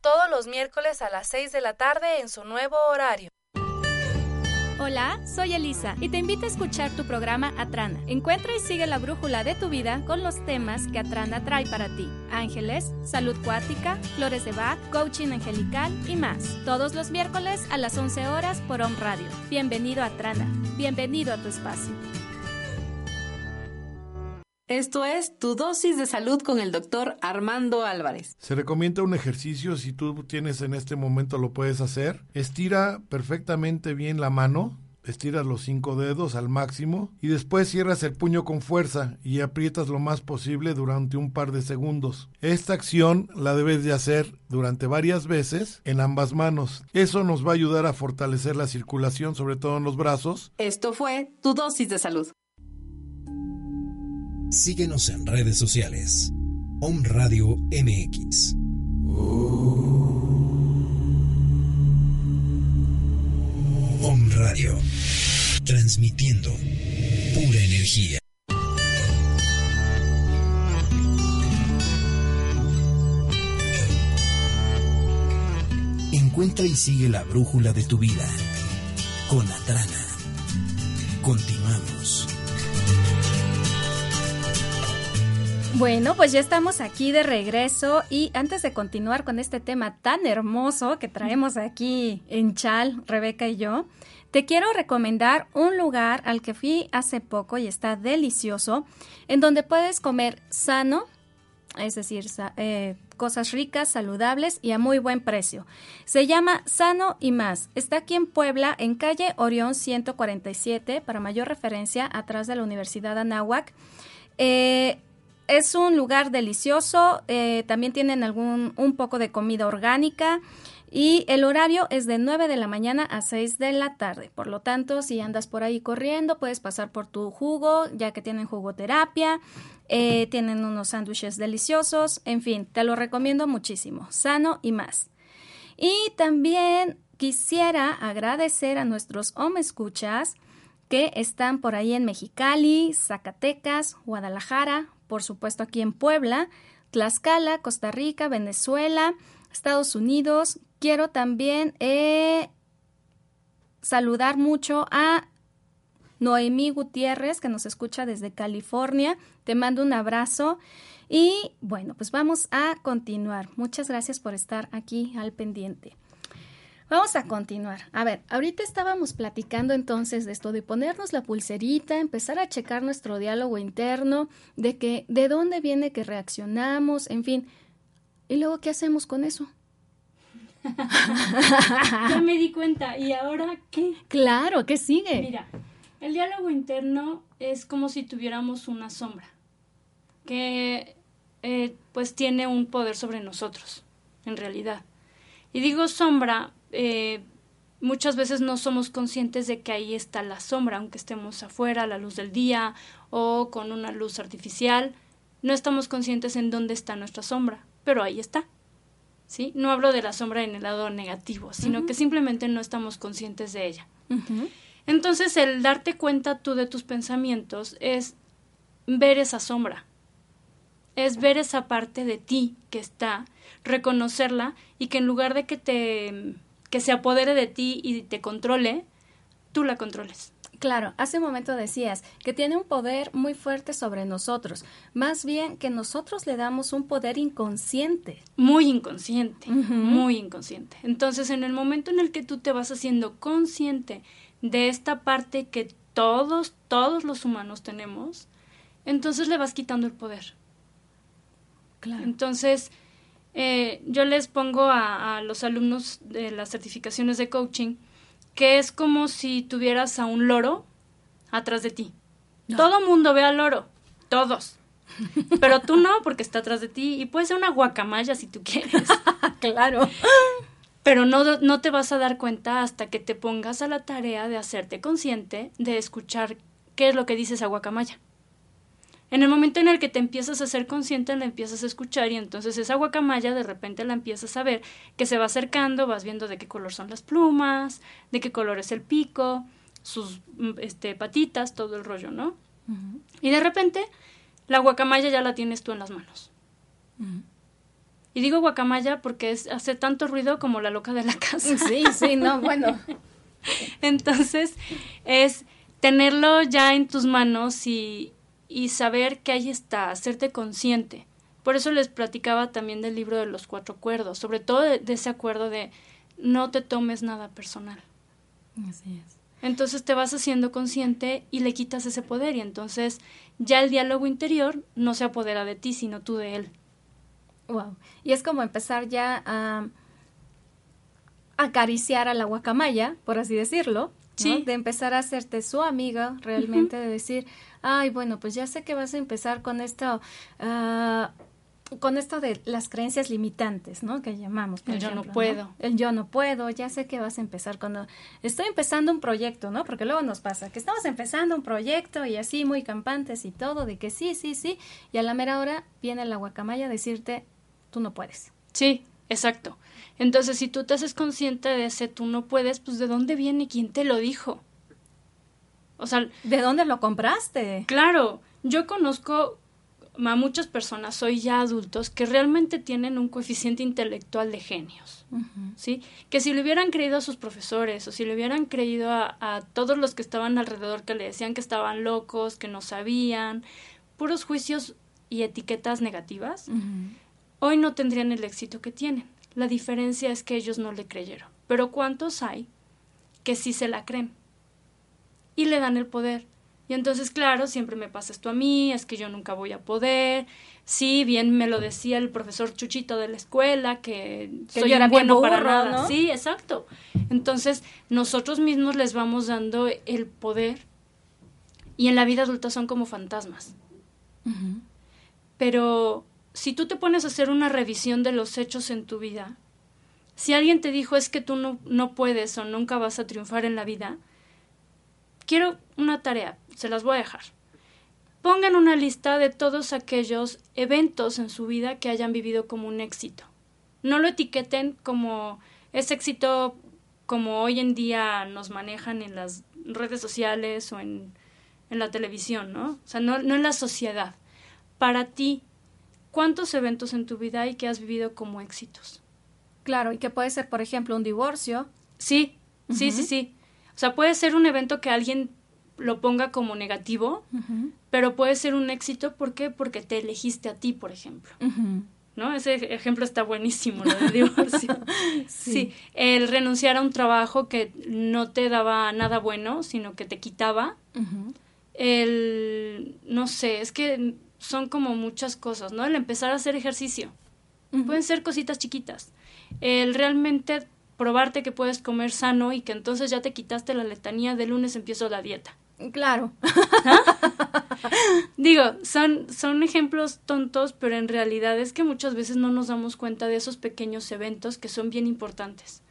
todos los miércoles a las 6 de la tarde en su nuevo horario. Hola, soy Elisa y te invito a escuchar tu programa Atrana. Encuentra y sigue la brújula de tu vida con los temas que Atrana trae para ti. Ángeles, salud cuática, flores de Bach, coaching angelical y más. Todos los miércoles a las 11 horas por Home Radio. Bienvenido a Atrana. Bienvenido a tu espacio. Esto es tu dosis de salud con el doctor Armando Álvarez. Se recomienda un ejercicio, si tú tienes en este momento lo puedes hacer. Estira perfectamente bien la mano, estiras los cinco dedos al máximo y después cierras el puño con fuerza y aprietas lo más posible durante un par de segundos. Esta acción la debes de hacer durante varias veces en ambas manos. Eso nos va a ayudar a fortalecer la circulación, sobre todo en los brazos. Esto fue tu dosis de salud. Síguenos en redes sociales. Om Radio MX. Om Radio. Transmitiendo pura energía. Encuentra y sigue la brújula de tu vida. Con Atrana. Continuamos. Bueno, pues ya estamos aquí de regreso y antes de continuar con este tema tan hermoso que traemos aquí en Chal, Rebeca y yo, te quiero recomendar un lugar al que fui hace poco y está delicioso, en donde puedes comer sano, es decir, eh, cosas ricas, saludables y a muy buen precio. Se llama Sano y Más. Está aquí en Puebla, en calle Orión 147, para mayor referencia, atrás de la Universidad Anáhuac. Eh, es un lugar delicioso, eh, también tienen algún, un poco de comida orgánica y el horario es de 9 de la mañana a 6 de la tarde. Por lo tanto, si andas por ahí corriendo, puedes pasar por tu jugo, ya que tienen jugoterapia, eh, tienen unos sándwiches deliciosos, en fin, te lo recomiendo muchísimo, sano y más. Y también quisiera agradecer a nuestros home escuchas que están por ahí en Mexicali, Zacatecas, Guadalajara, por supuesto aquí en Puebla, Tlaxcala, Costa Rica, Venezuela, Estados Unidos. Quiero también eh, saludar mucho a Noemí Gutiérrez, que nos escucha desde California. Te mando un abrazo. Y bueno, pues vamos a continuar. Muchas gracias por estar aquí al pendiente. Vamos a continuar. A ver, ahorita estábamos platicando entonces de esto de ponernos la pulserita, empezar a checar nuestro diálogo interno, de que de dónde viene que reaccionamos, en fin. ¿Y luego qué hacemos con eso? ya me di cuenta. ¿Y ahora qué? Claro, ¿qué sigue? Mira, el diálogo interno es como si tuviéramos una sombra que eh, pues tiene un poder sobre nosotros, en realidad. Y digo sombra, eh, muchas veces no somos conscientes de que ahí está la sombra, aunque estemos afuera a la luz del día o con una luz artificial, no estamos conscientes en dónde está nuestra sombra, pero ahí está. ¿Sí? No hablo de la sombra en el lado negativo, sino que simplemente no estamos conscientes de ella. Entonces, el darte cuenta tú de tus pensamientos es ver esa sombra, es ver esa parte de ti que está, reconocerla y que en lugar de que te que se apodere de ti y te controle, tú la controles. Claro, hace un momento decías que tiene un poder muy fuerte sobre nosotros, más bien que nosotros le damos un poder inconsciente. Muy inconsciente, muy inconsciente. Entonces, en el momento en el que tú te vas haciendo consciente de esta parte que todos, todos los humanos tenemos, entonces le vas quitando el poder. Claro. Entonces, eh, yo les pongo a, los alumnos de las certificaciones de coaching que es como si tuvieras a un loro atrás de ti. Todo mundo ve al loro, todos. Pero tú no, porque está atrás de ti y puede ser una guacamaya si tú quieres. claro. Pero no, no te vas a dar cuenta hasta que te pongas a la tarea de hacerte consciente de escuchar qué es lo que dice esa guacamaya. En el momento en el que te empiezas a ser consciente, la empiezas a escuchar y entonces esa guacamaya de repente la empiezas a ver que se va acercando, vas viendo de qué color son las plumas, de qué color es el pico, sus mm, este, patitas, todo el rollo, ¿no? Y de repente la guacamaya ya la tienes tú en las manos. Y digo guacamaya porque es, hace tanto ruido como la loca de la casa. Sí, sí, no, bueno. Entonces es tenerlo ya en tus manos y, y saber que ahí está, hacerte consciente. Por eso les platicaba también del libro de los cuatro acuerdos, sobre todo de, ese acuerdo de no te tomes nada personal. Así es. Entonces te vas haciendo consciente y le quitas ese poder y entonces ya el diálogo interior no se apodera de ti, sino tú de él. Wow. Y es como empezar ya a acariciar a la guacamaya, por así decirlo, sí. de empezar a hacerte su amiga realmente, de decir, ay, bueno, pues ya sé que vas a empezar con esto, ah, con esto de las creencias limitantes, ¿no? Que llamamos. el yo no puedo. El yo no puedo, ya sé que vas a empezar cuando estoy empezando un proyecto, ¿no? Porque luego nos pasa que estamos empezando un proyecto y así muy campantes y todo, de que sí, sí, sí, y a la mera hora viene la guacamaya a decirte, tú no puedes. Sí, exacto. Entonces, si tú te haces consciente de ese tú no puedes, pues ¿de dónde viene? ¿Quién te lo dijo? O sea, ¿de dónde lo compraste? Claro, yo conozco a muchas personas, hoy ya adultos, que realmente tienen un coeficiente intelectual de genios, ¿sí? Que si le hubieran creído a sus profesores o si le hubieran creído a, todos los que estaban alrededor que le decían que estaban locos, que no sabían, puros juicios y etiquetas negativas, hoy no tendrían el éxito que tienen. La diferencia es que ellos no le creyeron. Pero ¿cuántos hay que sí se la creen? y le dan el poder. Y entonces, claro, siempre me pasa esto a mí, es que yo nunca voy a poder. Sí, bien me lo decía el profesor Chuchito de la escuela, que, soy era bueno para nada. Sí, exacto. Entonces, nosotros mismos les vamos dando el poder y en la vida adulta son como fantasmas. Pero si tú te pones a hacer una revisión de los hechos en tu vida, si alguien te dijo es que tú no, no puedes o nunca vas a triunfar en la vida, quiero una tarea, se las voy a dejar. Pongan una lista de todos aquellos eventos en su vida que hayan vivido como un éxito. No lo etiqueten como ese éxito como hoy en día nos manejan en las redes sociales o en, en la televisión, ¿no? O sea, no, no en la sociedad. Para ti, ¿cuántos eventos en tu vida hay que has vivido como éxitos? Claro, y que puede ser, por ejemplo, un divorcio. Sí, sí, sí, sí. O sea, puede ser un evento que alguien lo ponga como negativo, pero puede ser un éxito, ¿por qué? Porque te elegiste a ti, por ejemplo. ¿No? Ese ejemplo está buenísimo, lo del divorcio. sí. el renunciar a un trabajo que no te daba nada bueno, sino que te quitaba. El, no sé, es que son como muchas cosas, ¿no? El empezar a hacer ejercicio. Pueden ser cositas chiquitas. el realmente probarte que puedes comer sano y que entonces ya te quitaste la letanía de lunes empiezo la dieta. Claro. Digo, son, son ejemplos tontos, pero en realidad es que muchas veces no nos damos cuenta de esos pequeños eventos que son bien importantes.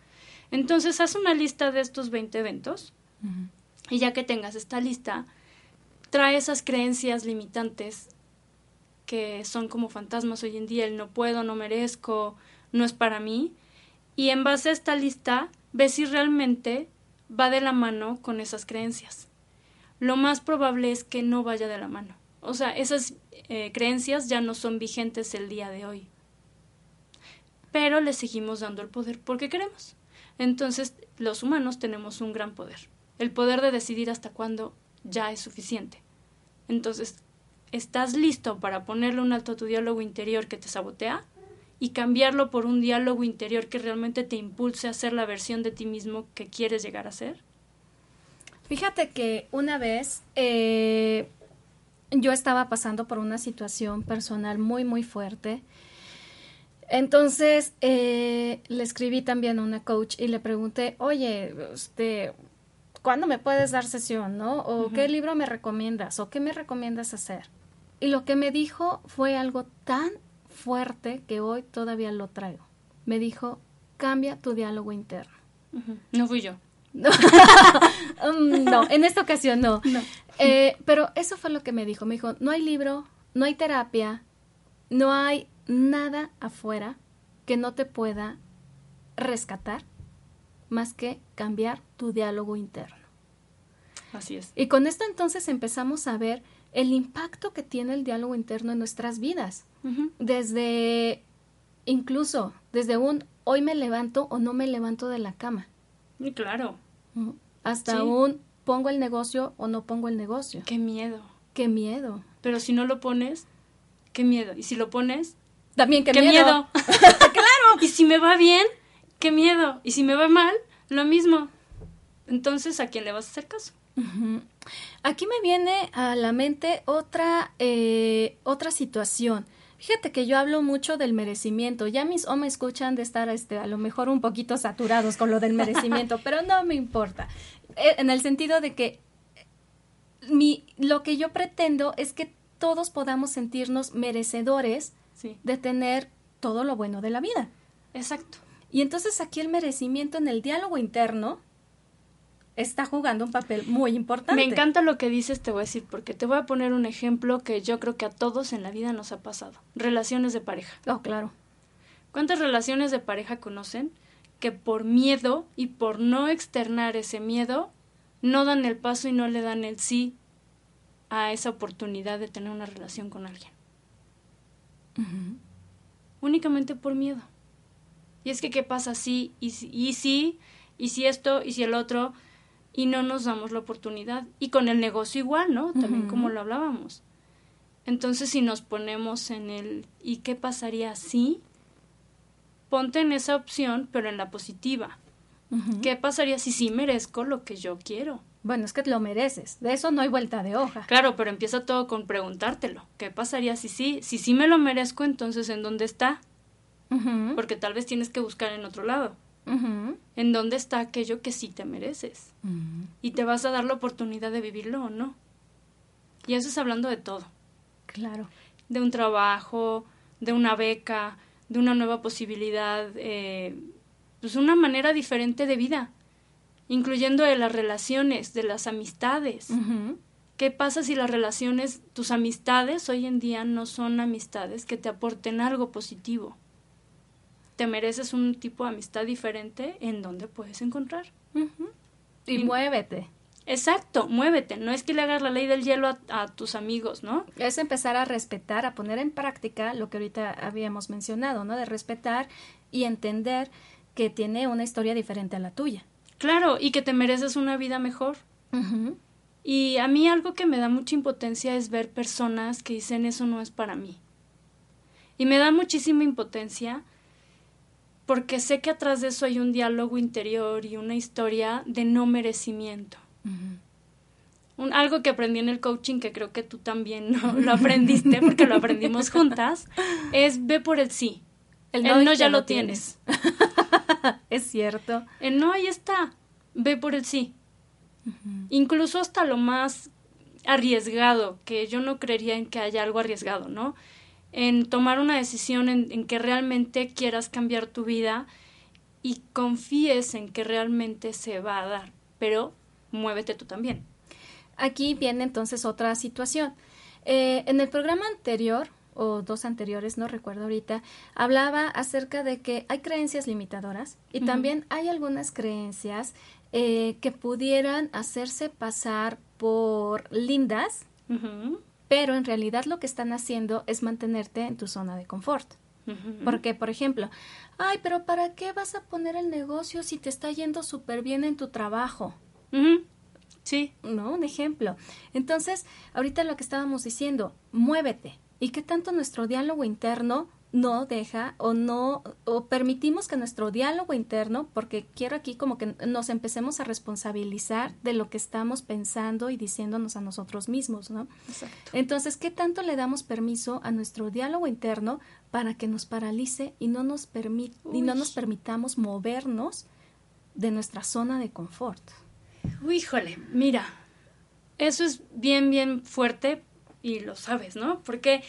Entonces, haz una lista de estos 20 eventos y ya que tengas esta lista, trae esas creencias limitantes que son como fantasmas hoy en día, el no puedo, no merezco, no es para mí, y en base a esta lista, ve si realmente va de la mano con esas creencias. Lo más probable es que no vaya de la mano. O sea, esas eh, creencias ya no son vigentes el día de hoy. Pero le seguimos dando el poder porque queremos. Entonces, los humanos tenemos un gran poder. El poder de decidir hasta cuándo ya es suficiente. Entonces, ¿estás listo para ponerle un alto a tu diálogo interior que te sabotea? y cambiarlo por un diálogo interior que realmente te impulse a ser la versión de ti mismo que quieres llegar a ser? Fíjate que una vez eh, yo estaba pasando por una situación personal muy, muy fuerte. Entonces eh, le escribí también a una coach y le pregunté, oye, este, ¿cuándo me puedes dar sesión, no? O qué libro me recomiendas, o qué me recomiendas hacer. Y lo que me dijo fue algo tan fuerte que hoy todavía lo traigo. Me dijo, cambia tu diálogo interno. No fui yo. Mm, no, en esta ocasión no. Eh, pero eso fue lo que me dijo. Me dijo, no hay libro, no hay terapia, no hay nada afuera que no te pueda rescatar más que cambiar tu diálogo interno. Así es. Y con esto entonces empezamos a ver el impacto que tiene el diálogo interno en nuestras vidas. Desde, incluso, desde un hoy me levanto o no me levanto de la cama. Y claro. Hasta un pongo el negocio o no pongo el negocio. Qué miedo. Qué miedo. Pero si no lo pones, qué miedo. Y si lo pones, también qué, qué miedo. claro. Y si me va bien, qué miedo. Y si me va mal, lo mismo. Entonces, ¿a quién le vas a hacer caso? Aquí me viene a la mente otra, eh, otra situación. Fíjate que yo hablo mucho del merecimiento. Ya mis o me escuchan de estar este, a lo mejor un poquito saturados con lo del merecimiento, pero no me importa. Eh, en el sentido de que mi, lo que yo pretendo es que todos podamos sentirnos merecedores de tener todo lo bueno de la vida. Exacto. Y entonces aquí el merecimiento en el diálogo interno está jugando un papel muy importante. Me encanta lo que dices, te voy a decir, porque te voy a poner un ejemplo que yo creo que a todos en la vida nos ha pasado. Relaciones de pareja. Oh, claro. ¿Cuántas relaciones de pareja conocen que por miedo y por no externar ese miedo, no dan el paso y no le dan el sí a esa oportunidad de tener una relación con alguien? Únicamente por miedo. Y es que, ¿qué pasa si, y, y si, y si esto, y si el otro? Y no nos damos la oportunidad. Y con el negocio igual, ¿no? También como lo hablábamos. Entonces, si nos ponemos en el ¿y qué pasaría si? Ponte en esa opción, pero en la positiva. ¿Qué pasaría si sí merezco lo que yo quiero? Bueno, es que lo mereces. De eso no hay vuelta de hoja. Claro, pero empieza todo con preguntártelo. ¿Qué pasaría si sí? Si sí me lo merezco, entonces ¿en dónde está? Porque tal vez tienes que buscar en otro lado en dónde está aquello que sí te mereces. Y te vas a dar la oportunidad de vivirlo o no. Y eso es hablando de todo. Claro. De un trabajo, de una beca, de una nueva posibilidad, eh, pues una manera diferente de vida, incluyendo de las relaciones, de las amistades. ¿Qué pasa si las relaciones, tus amistades hoy en día no son amistades que te aporten algo positivo? Te mereces un tipo de amistad diferente en donde puedes encontrar. y, muévete. Exacto, muévete. No es que le hagas la ley del hielo a, tus amigos, ¿no? Es empezar a respetar, a poner en práctica lo que ahorita habíamos mencionado, ¿no? De respetar y entender que tiene una historia diferente a la tuya. Claro, y que te mereces una vida mejor. Y a mí algo que me da mucha impotencia es ver personas que dicen eso no es para mí. Y me da muchísima impotencia porque sé que atrás de eso hay un diálogo interior y una historia de no merecimiento. un, algo que aprendí en el coaching, que creo que tú también ¿no? lo aprendiste, porque lo aprendimos juntas, es ve por el sí. El no, ya lo tienes. es cierto. En no, ahí está. Ve por el sí. Incluso hasta lo más arriesgado, que yo no creería en que haya algo arriesgado, ¿no? En tomar una decisión en, en que realmente quieras cambiar tu vida y confíes en que realmente se va a dar, pero muévete tú también. Aquí viene entonces otra situación. Eh, en el programa anterior, o dos anteriores, no recuerdo ahorita, hablaba acerca de que hay creencias limitadoras y también hay algunas creencias eh, que pudieran hacerse pasar por lindas, pero en realidad lo que están haciendo es mantenerte en tu zona de confort. Porque, por ejemplo, ay, pero ¿para qué vas a poner el negocio si te está yendo súper bien en tu trabajo? Sí. ¿No? Un ejemplo. Entonces, ahorita lo que estábamos diciendo, muévete. ¿Y qué tanto nuestro diálogo interno no deja o no o permitimos que nuestro diálogo interno, porque quiero aquí como que nos empecemos a responsabilizar de lo que estamos pensando y diciéndonos a nosotros mismos, ¿no? Exacto. Entonces, ¿qué tanto le damos permiso a nuestro diálogo interno para que nos paralice y no nos permit y no nos permitamos movernos de nuestra zona de confort? Uy, híjole, mira, eso es bien, bien fuerte y lo sabes, ¿no? Porque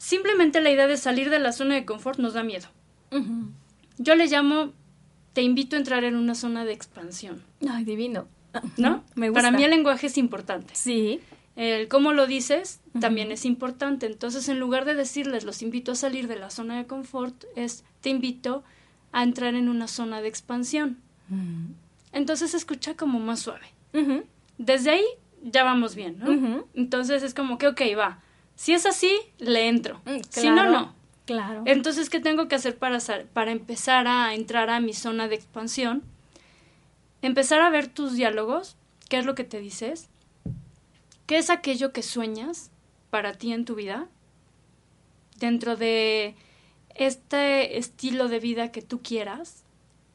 simplemente la idea de salir de la zona de confort nos da miedo. Yo le llamo, te invito a entrar en una zona de expansión. Ay, divino. ¿No? Me gusta. Para mí el lenguaje es importante. Sí. El cómo lo dices también es importante. Entonces, en lugar de decirles, los invito a salir de la zona de confort, es, te invito a entrar en una zona de expansión. Entonces, se escucha como más suave. Desde ahí ya vamos bien, ¿no? Entonces, es como que, ok, va. Si es así, le entro. Si no, no. Claro. Entonces, ¿qué tengo que hacer para, para empezar a entrar a mi zona de expansión? Empezar a ver tus diálogos, qué es lo que te dices, qué es aquello que sueñas para ti en tu vida, dentro de este estilo de vida que tú quieras,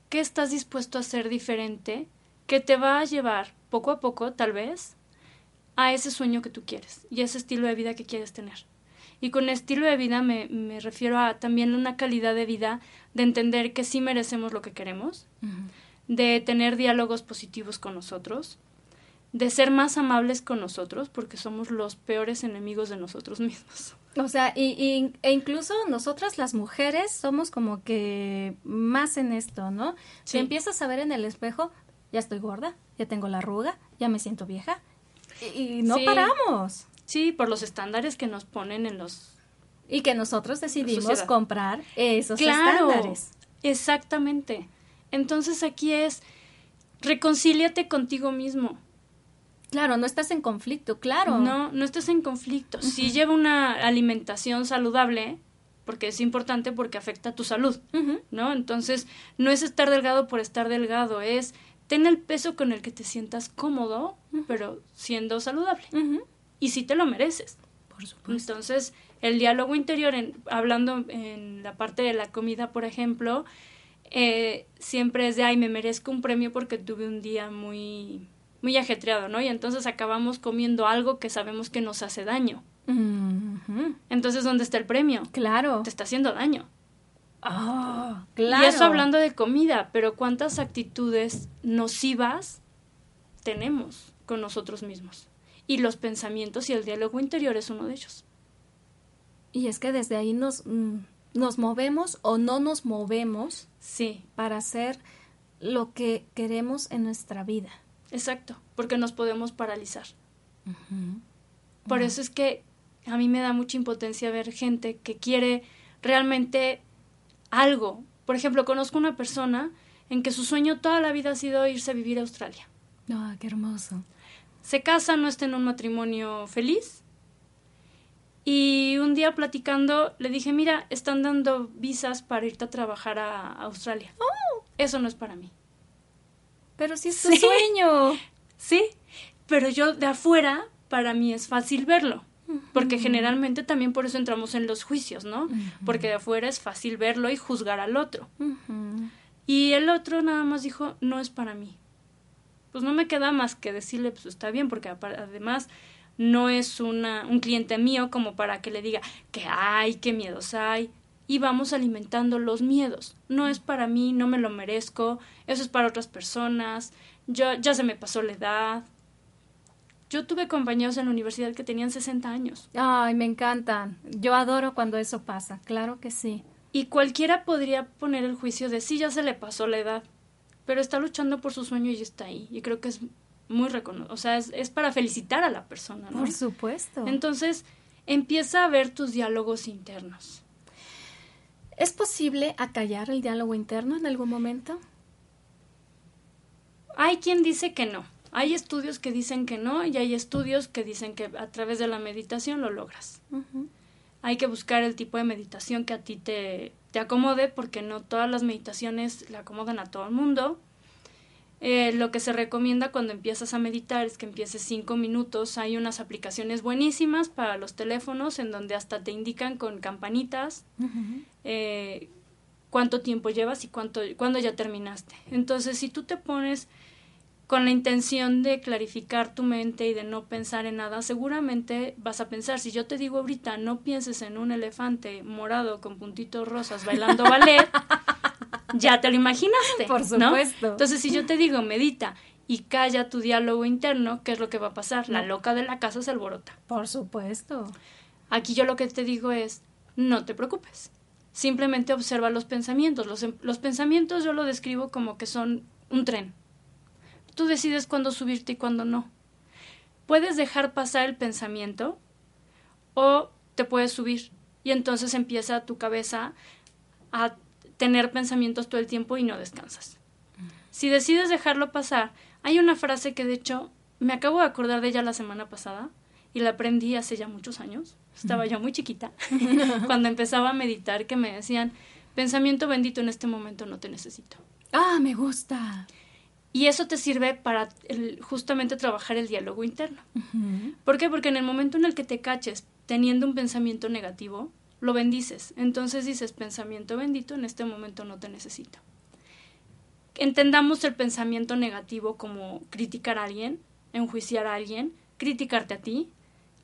qué estás dispuesto a hacer diferente, que te va a llevar poco a poco, tal vez, a ese sueño que tú quieres y ese estilo de vida que quieres tener. Y con estilo de vida me, me refiero a también una calidad de vida de entender que sí merecemos lo que queremos, de tener diálogos positivos con nosotros, de ser más amables con nosotros, porque somos los peores enemigos de nosotros mismos. O sea, y, y- e incluso nosotras las mujeres somos como que más en esto, ¿no? Sí. Te empiezas a ver en el espejo, ya estoy gorda, ya tengo la arruga, ya me siento vieja. Y, y no Sí. paramos. Sí, por los estándares que nos ponen en los... Y que nosotros decidimos comprar esos Claro, estándares. exactamente. Entonces aquí es, reconcíliate contigo mismo. Claro, no estás en conflicto, claro. No, no estés en conflicto. Si lleva una alimentación saludable, porque es importante porque afecta a tu salud. ¿no? Entonces, no es estar delgado por estar delgado, es ten el peso con el que te sientas cómodo, pero siendo saludable. Y si te lo mereces. Por supuesto. Entonces, el diálogo interior, en- hablando en la parte de la comida, por ejemplo, eh, siempre es de, ay, me merezco un premio porque tuve un día muy, muy ajetreado, ¿no? Y entonces acabamos comiendo algo que sabemos que nos hace daño. Entonces, ¿dónde está el premio? Claro. Te está haciendo daño. Ah, claro. Y eso hablando de comida, pero ¿cuántas actitudes nocivas tenemos con nosotros mismos? Y los pensamientos y el diálogo interior es uno de ellos. Y es que desde ahí nos, mm, nos movemos o no nos movemos Sí, para hacer lo que queremos en nuestra vida. exacto, porque nos podemos paralizar. Por eso es que a mí me da mucha impotencia ver gente que quiere realmente algo. Por ejemplo, conozco una persona en que su sueño toda la vida ha sido irse a vivir a Australia. Ah, qué hermoso. Se casa, no está en un matrimonio feliz. Y un día platicando le dije, mira, están dando visas para irte a trabajar a Australia. Eso no es para mí. Pero si es tu Sí. sueño. Sí, pero yo de afuera, para mí es fácil verlo. Porque generalmente también por eso entramos en los juicios, ¿no? Porque de afuera es fácil verlo y juzgar al otro. Y el otro nada más dijo, no es para mí. Pues no me queda más que decirle, pues está bien, porque además no es una, un cliente mío como para que le diga que hay, qué miedos hay. y vamos alimentando los miedos. No es para mí, no me lo merezco, eso es para otras personas, yo ya se me pasó la edad. Yo tuve compañeros en la universidad que tenían 60 años. Ay, me encantan. Yo adoro cuando eso pasa, claro que sí. Y cualquiera podría poner el juicio de sí, ya se le pasó la edad, pero está luchando por su sueño y está ahí. Y creo que es muy reconocido, o sea, es, es, para felicitar a la persona, ¿no? Por supuesto. Entonces, empieza a ver tus diálogos internos. ¿Es posible acallar el diálogo interno en algún momento? Hay quien dice que no. Hay estudios que dicen que no y hay estudios que dicen que a través de la meditación lo logras. Hay que buscar el tipo de meditación que a ti te, te acomode porque no todas las meditaciones le acomodan a todo el mundo. Eh, lo que se recomienda cuando empiezas a meditar es que empieces cinco minutos. Hay unas aplicaciones buenísimas para los teléfonos en donde hasta te indican con campanitas eh, cuánto tiempo llevas y cuánto, cuándo ya terminaste. Entonces, si tú te pones con la intención de clarificar tu mente y de no pensar en nada, seguramente vas a pensar, si yo te digo ahorita, no pienses en un elefante morado con puntitos rosas bailando ballet, ya te lo imaginaste. Por supuesto. Entonces, si yo te digo, medita y calla tu diálogo interno, ¿qué es lo que va a pasar? La loca de la casa se alborota. Por supuesto. Aquí yo lo que te digo es, no te preocupes. Simplemente observa los pensamientos. Los, los pensamientos yo lo describo como que son un tren. Tú decides cuándo subirte y cuándo no. Puedes dejar pasar el pensamiento o te puedes subir y entonces empieza tu cabeza a tener pensamientos todo el tiempo y no descansas. Si decides dejarlo pasar, hay una frase que de hecho me acabo de acordar de ella la semana pasada y la aprendí hace ya muchos años. Estaba yo muy chiquita cuando empezaba a meditar que me decían, pensamiento bendito en este momento no te necesito. Ah, me gusta. Y eso te sirve para justamente trabajar el diálogo interno. ¿Por qué? Porque en el momento en el que te caches teniendo un pensamiento negativo, lo bendices. Entonces dices, pensamiento bendito, en este momento no te necesito. Entendamos el pensamiento negativo como criticar a alguien, enjuiciar a alguien, criticarte a ti,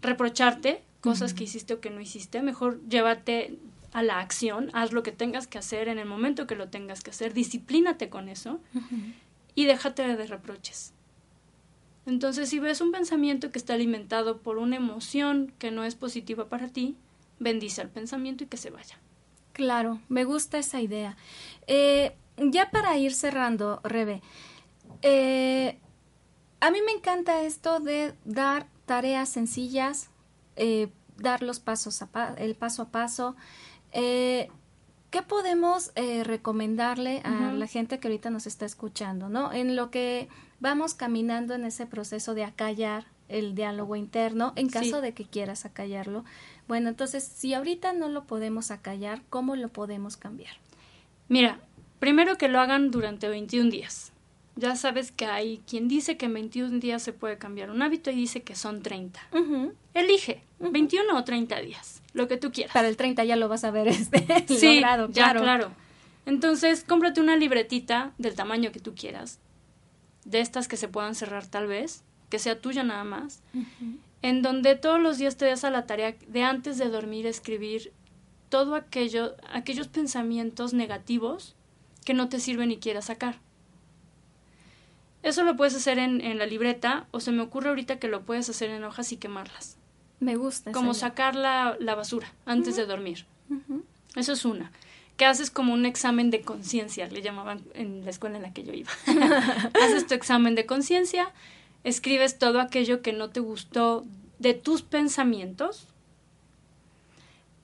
reprocharte cosas que hiciste o que no hiciste. Mejor llévate a la acción, haz lo que tengas que hacer en el momento que lo tengas que hacer, disciplínate con eso y déjate de reproches. Entonces, si ves un pensamiento que está alimentado por una emoción que no es positiva para ti, bendice al pensamiento y que se vaya. Claro, me gusta esa idea. Eh, ya para ir cerrando, Rebe, eh, a mí me encanta esto de dar tareas sencillas, eh, dar los pasos a el paso a paso. ¿Qué podemos recomendarle a la gente que ahorita nos está escuchando, no? En lo que vamos caminando en ese proceso de acallar el diálogo interno, en caso de que quieras acallarlo, bueno, entonces, si ahorita no lo podemos acallar, ¿cómo lo podemos cambiar? Mira, primero que lo hagan durante 21 días. Ya sabes que hay quien dice que en 21 días se puede cambiar un hábito y dice que son 30. Elige, 21 o 30 días, lo que tú quieras. Para el 30 ya lo vas a ver este sí, logrado, ya, claro. Entonces, cómprate una libretita del tamaño que tú quieras, de estas que se puedan cerrar tal vez, que sea tuya nada más en donde todos los días te das a la tarea de antes de dormir escribir todo aquello, aquellos pensamientos negativos que no te sirven y quieras sacar. Eso lo puedes hacer en, la libreta o se me ocurre ahorita que lo puedes hacer en hojas y quemarlas. Me gusta. Como sacar la, basura antes de dormir. Eso es una. Que haces como un examen de conciencia, le llamaban en la escuela en la que yo iba. haces tu examen de conciencia, escribes todo aquello que no te gustó de tus pensamientos,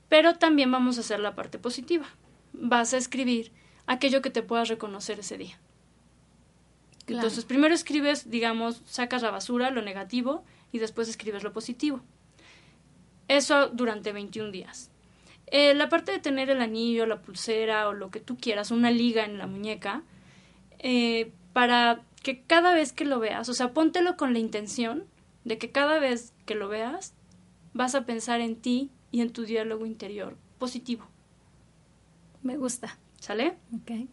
pero también vamos a hacer la parte positiva. Vas a escribir aquello que te puedas reconocer ese día. Entonces, primero escribes, digamos, sacas la basura, lo negativo, y después escribes lo positivo. Eso durante 21 días. Eh, la parte de tener el anillo, la pulsera o lo que tú quieras, una liga en la muñeca, eh, para que cada vez que lo veas, o sea, póntelo con la intención de que cada vez que lo veas vas a pensar en ti y en tu diálogo interior positivo. Me gusta. ¿Sale? Ok.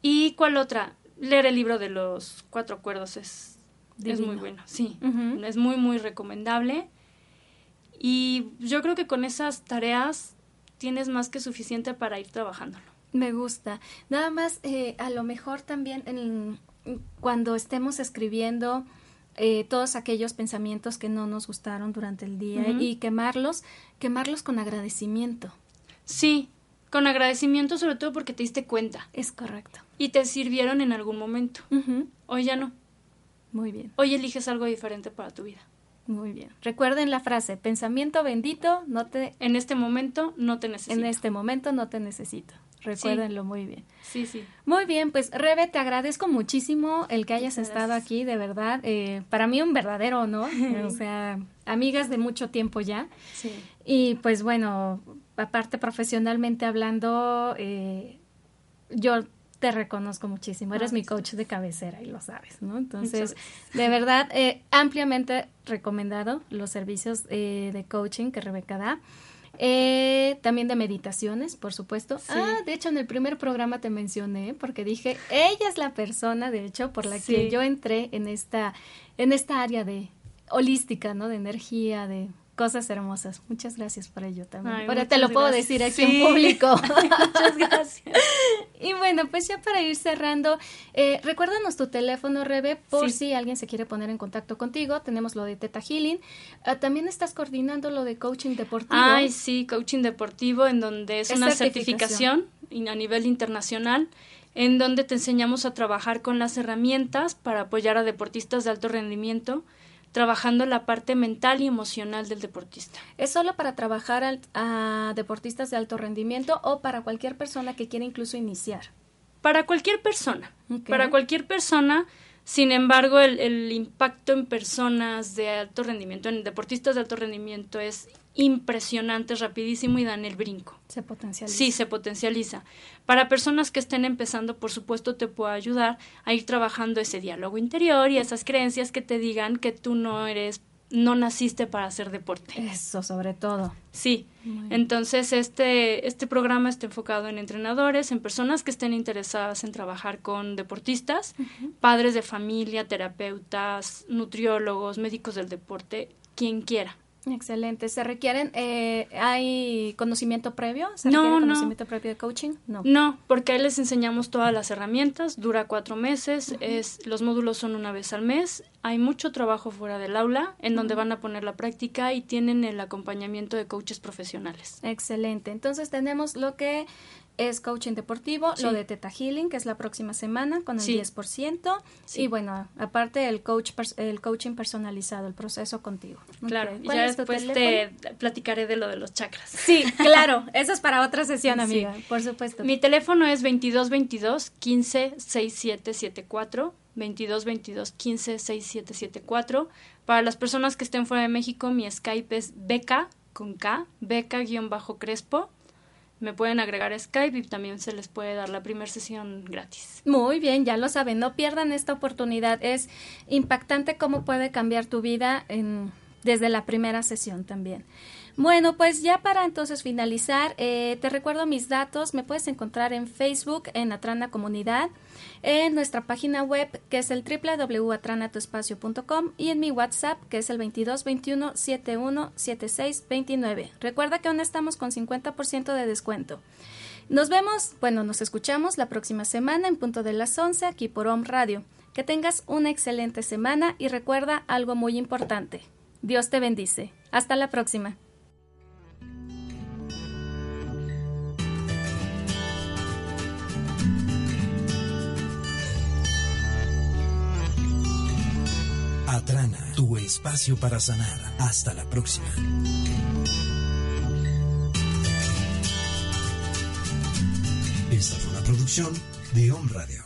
¿Y cuál otra? Leer el libro de los cuatro acuerdos es, es muy bueno, sí. Es muy, muy recomendable. Y yo creo que con esas tareas tienes más que suficiente para ir trabajándolo. Me gusta. Nada más, eh, a lo mejor también en, cuando estemos escribiendo eh, todos aquellos pensamientos que no nos gustaron durante el día y quemarlos, quemarlos con agradecimiento. Sí, con agradecimiento sobre todo porque te diste cuenta. Es correcto. Y te sirvieron en algún momento. Hoy ya no. Muy bien. Hoy eliges algo diferente para tu vida. Muy bien. Recuerden la frase, pensamiento bendito, no te... En este momento no te necesito. En este momento no te necesito. Recuérdenlo muy bien. Sí, sí. Muy bien, pues Rebe, te agradezco muchísimo el que hayas estado aquí, de verdad. Eh, para mí un verdadero honor, o sea, amigas de mucho tiempo ya. Sí. Y pues bueno, aparte profesionalmente hablando, eh, yo te reconozco muchísimo. Eres mi coach de cabecera y lo sabes, ¿no? Entonces, de verdad, eh, ampliamente recomendado los servicios eh, de coaching que Rebeca da. Eh, también de meditaciones, por supuesto. Ah, de hecho, en el primer programa te mencioné porque dije, ella es la persona, de hecho, por la que yo entré en esta, en esta área de holística, ¿no? De energía, de cosas hermosas. Muchas gracias por ello también. Ahora te lo puedo decir aquí en público. muchas gracias. y bueno, pues ya para ir cerrando, eh, recuérdanos tu teléfono, Rebe, por si alguien se quiere poner en contacto contigo. Tenemos lo de Teta Healing. Ah, también estás coordinando lo de coaching deportivo. Ay, sí, coaching deportivo, en donde es, una certificación a nivel internacional en donde te enseñamos a trabajar con las herramientas para apoyar a deportistas de alto rendimiento trabajando la parte mental y emocional del deportista. ¿Es solo para trabajar a deportistas de alto rendimiento o para cualquier persona que quiera incluso iniciar? Para cualquier persona. Para cualquier persona. Sin embargo, el, el, impacto en personas de alto rendimiento, en deportistas de alto rendimiento, es impresionante, rapidísimo y dan el brinco. Se potencializa. Sí, se potencializa. Para personas que estén empezando, por supuesto, te puedo ayudar a ir trabajando ese diálogo interior y esas creencias que te digan que tú no eres, no naciste para hacer deporte. Eso, sobre todo. Sí. Entonces, este, este programa está enfocado en entrenadores, en personas que estén interesadas en trabajar con deportistas, padres de familia, terapeutas, nutriólogos, médicos del deporte, quien quiera. Excelente. ¿Se requieren, eh, hay conocimiento previo? ¿Se no, requiere conocimiento previo de coaching? No. No, porque ahí les enseñamos todas las herramientas, dura cuatro meses, es, los módulos son una vez al mes, hay mucho trabajo fuera del aula en donde van a poner la práctica y tienen el acompañamiento de coaches profesionales. Excelente. Entonces tenemos lo que es coaching deportivo, lo de Teta Healing, que es la próxima semana con el 10%. Y bueno, aparte el coach el coaching personalizado, el proceso contigo. Claro, y ya después te platicaré de lo de los chakras. Sí, claro, eso es para otra sesión, amiga, por supuesto. Mi teléfono es 2222 15 6774 2222 15 6774. Para las personas que estén fuera de México, mi Skype es beca con K, beca-crespo me pueden agregar a Skype y también se les puede dar la primera sesión gratis. Muy bien, ya lo saben, no pierdan esta oportunidad. Es impactante cómo puede cambiar tu vida en, desde la primera sesión también. Bueno, pues ya para entonces finalizar, eh, te recuerdo mis datos. Me puedes encontrar en Facebook, en Atrana Comunidad, en nuestra página web, que es el www.atranatuespacio.com y en mi WhatsApp, que es el 2221 717629. Recuerda que aún estamos con 50% de descuento. Nos vemos, bueno, nos escuchamos la próxima semana en punto de las 11 aquí por Home Radio. Que tengas una excelente semana y recuerda algo muy importante. Dios te bendice. Hasta la próxima. Atrana, tu espacio para sanar. Hasta la próxima. Esta fue una producción de Home Radio.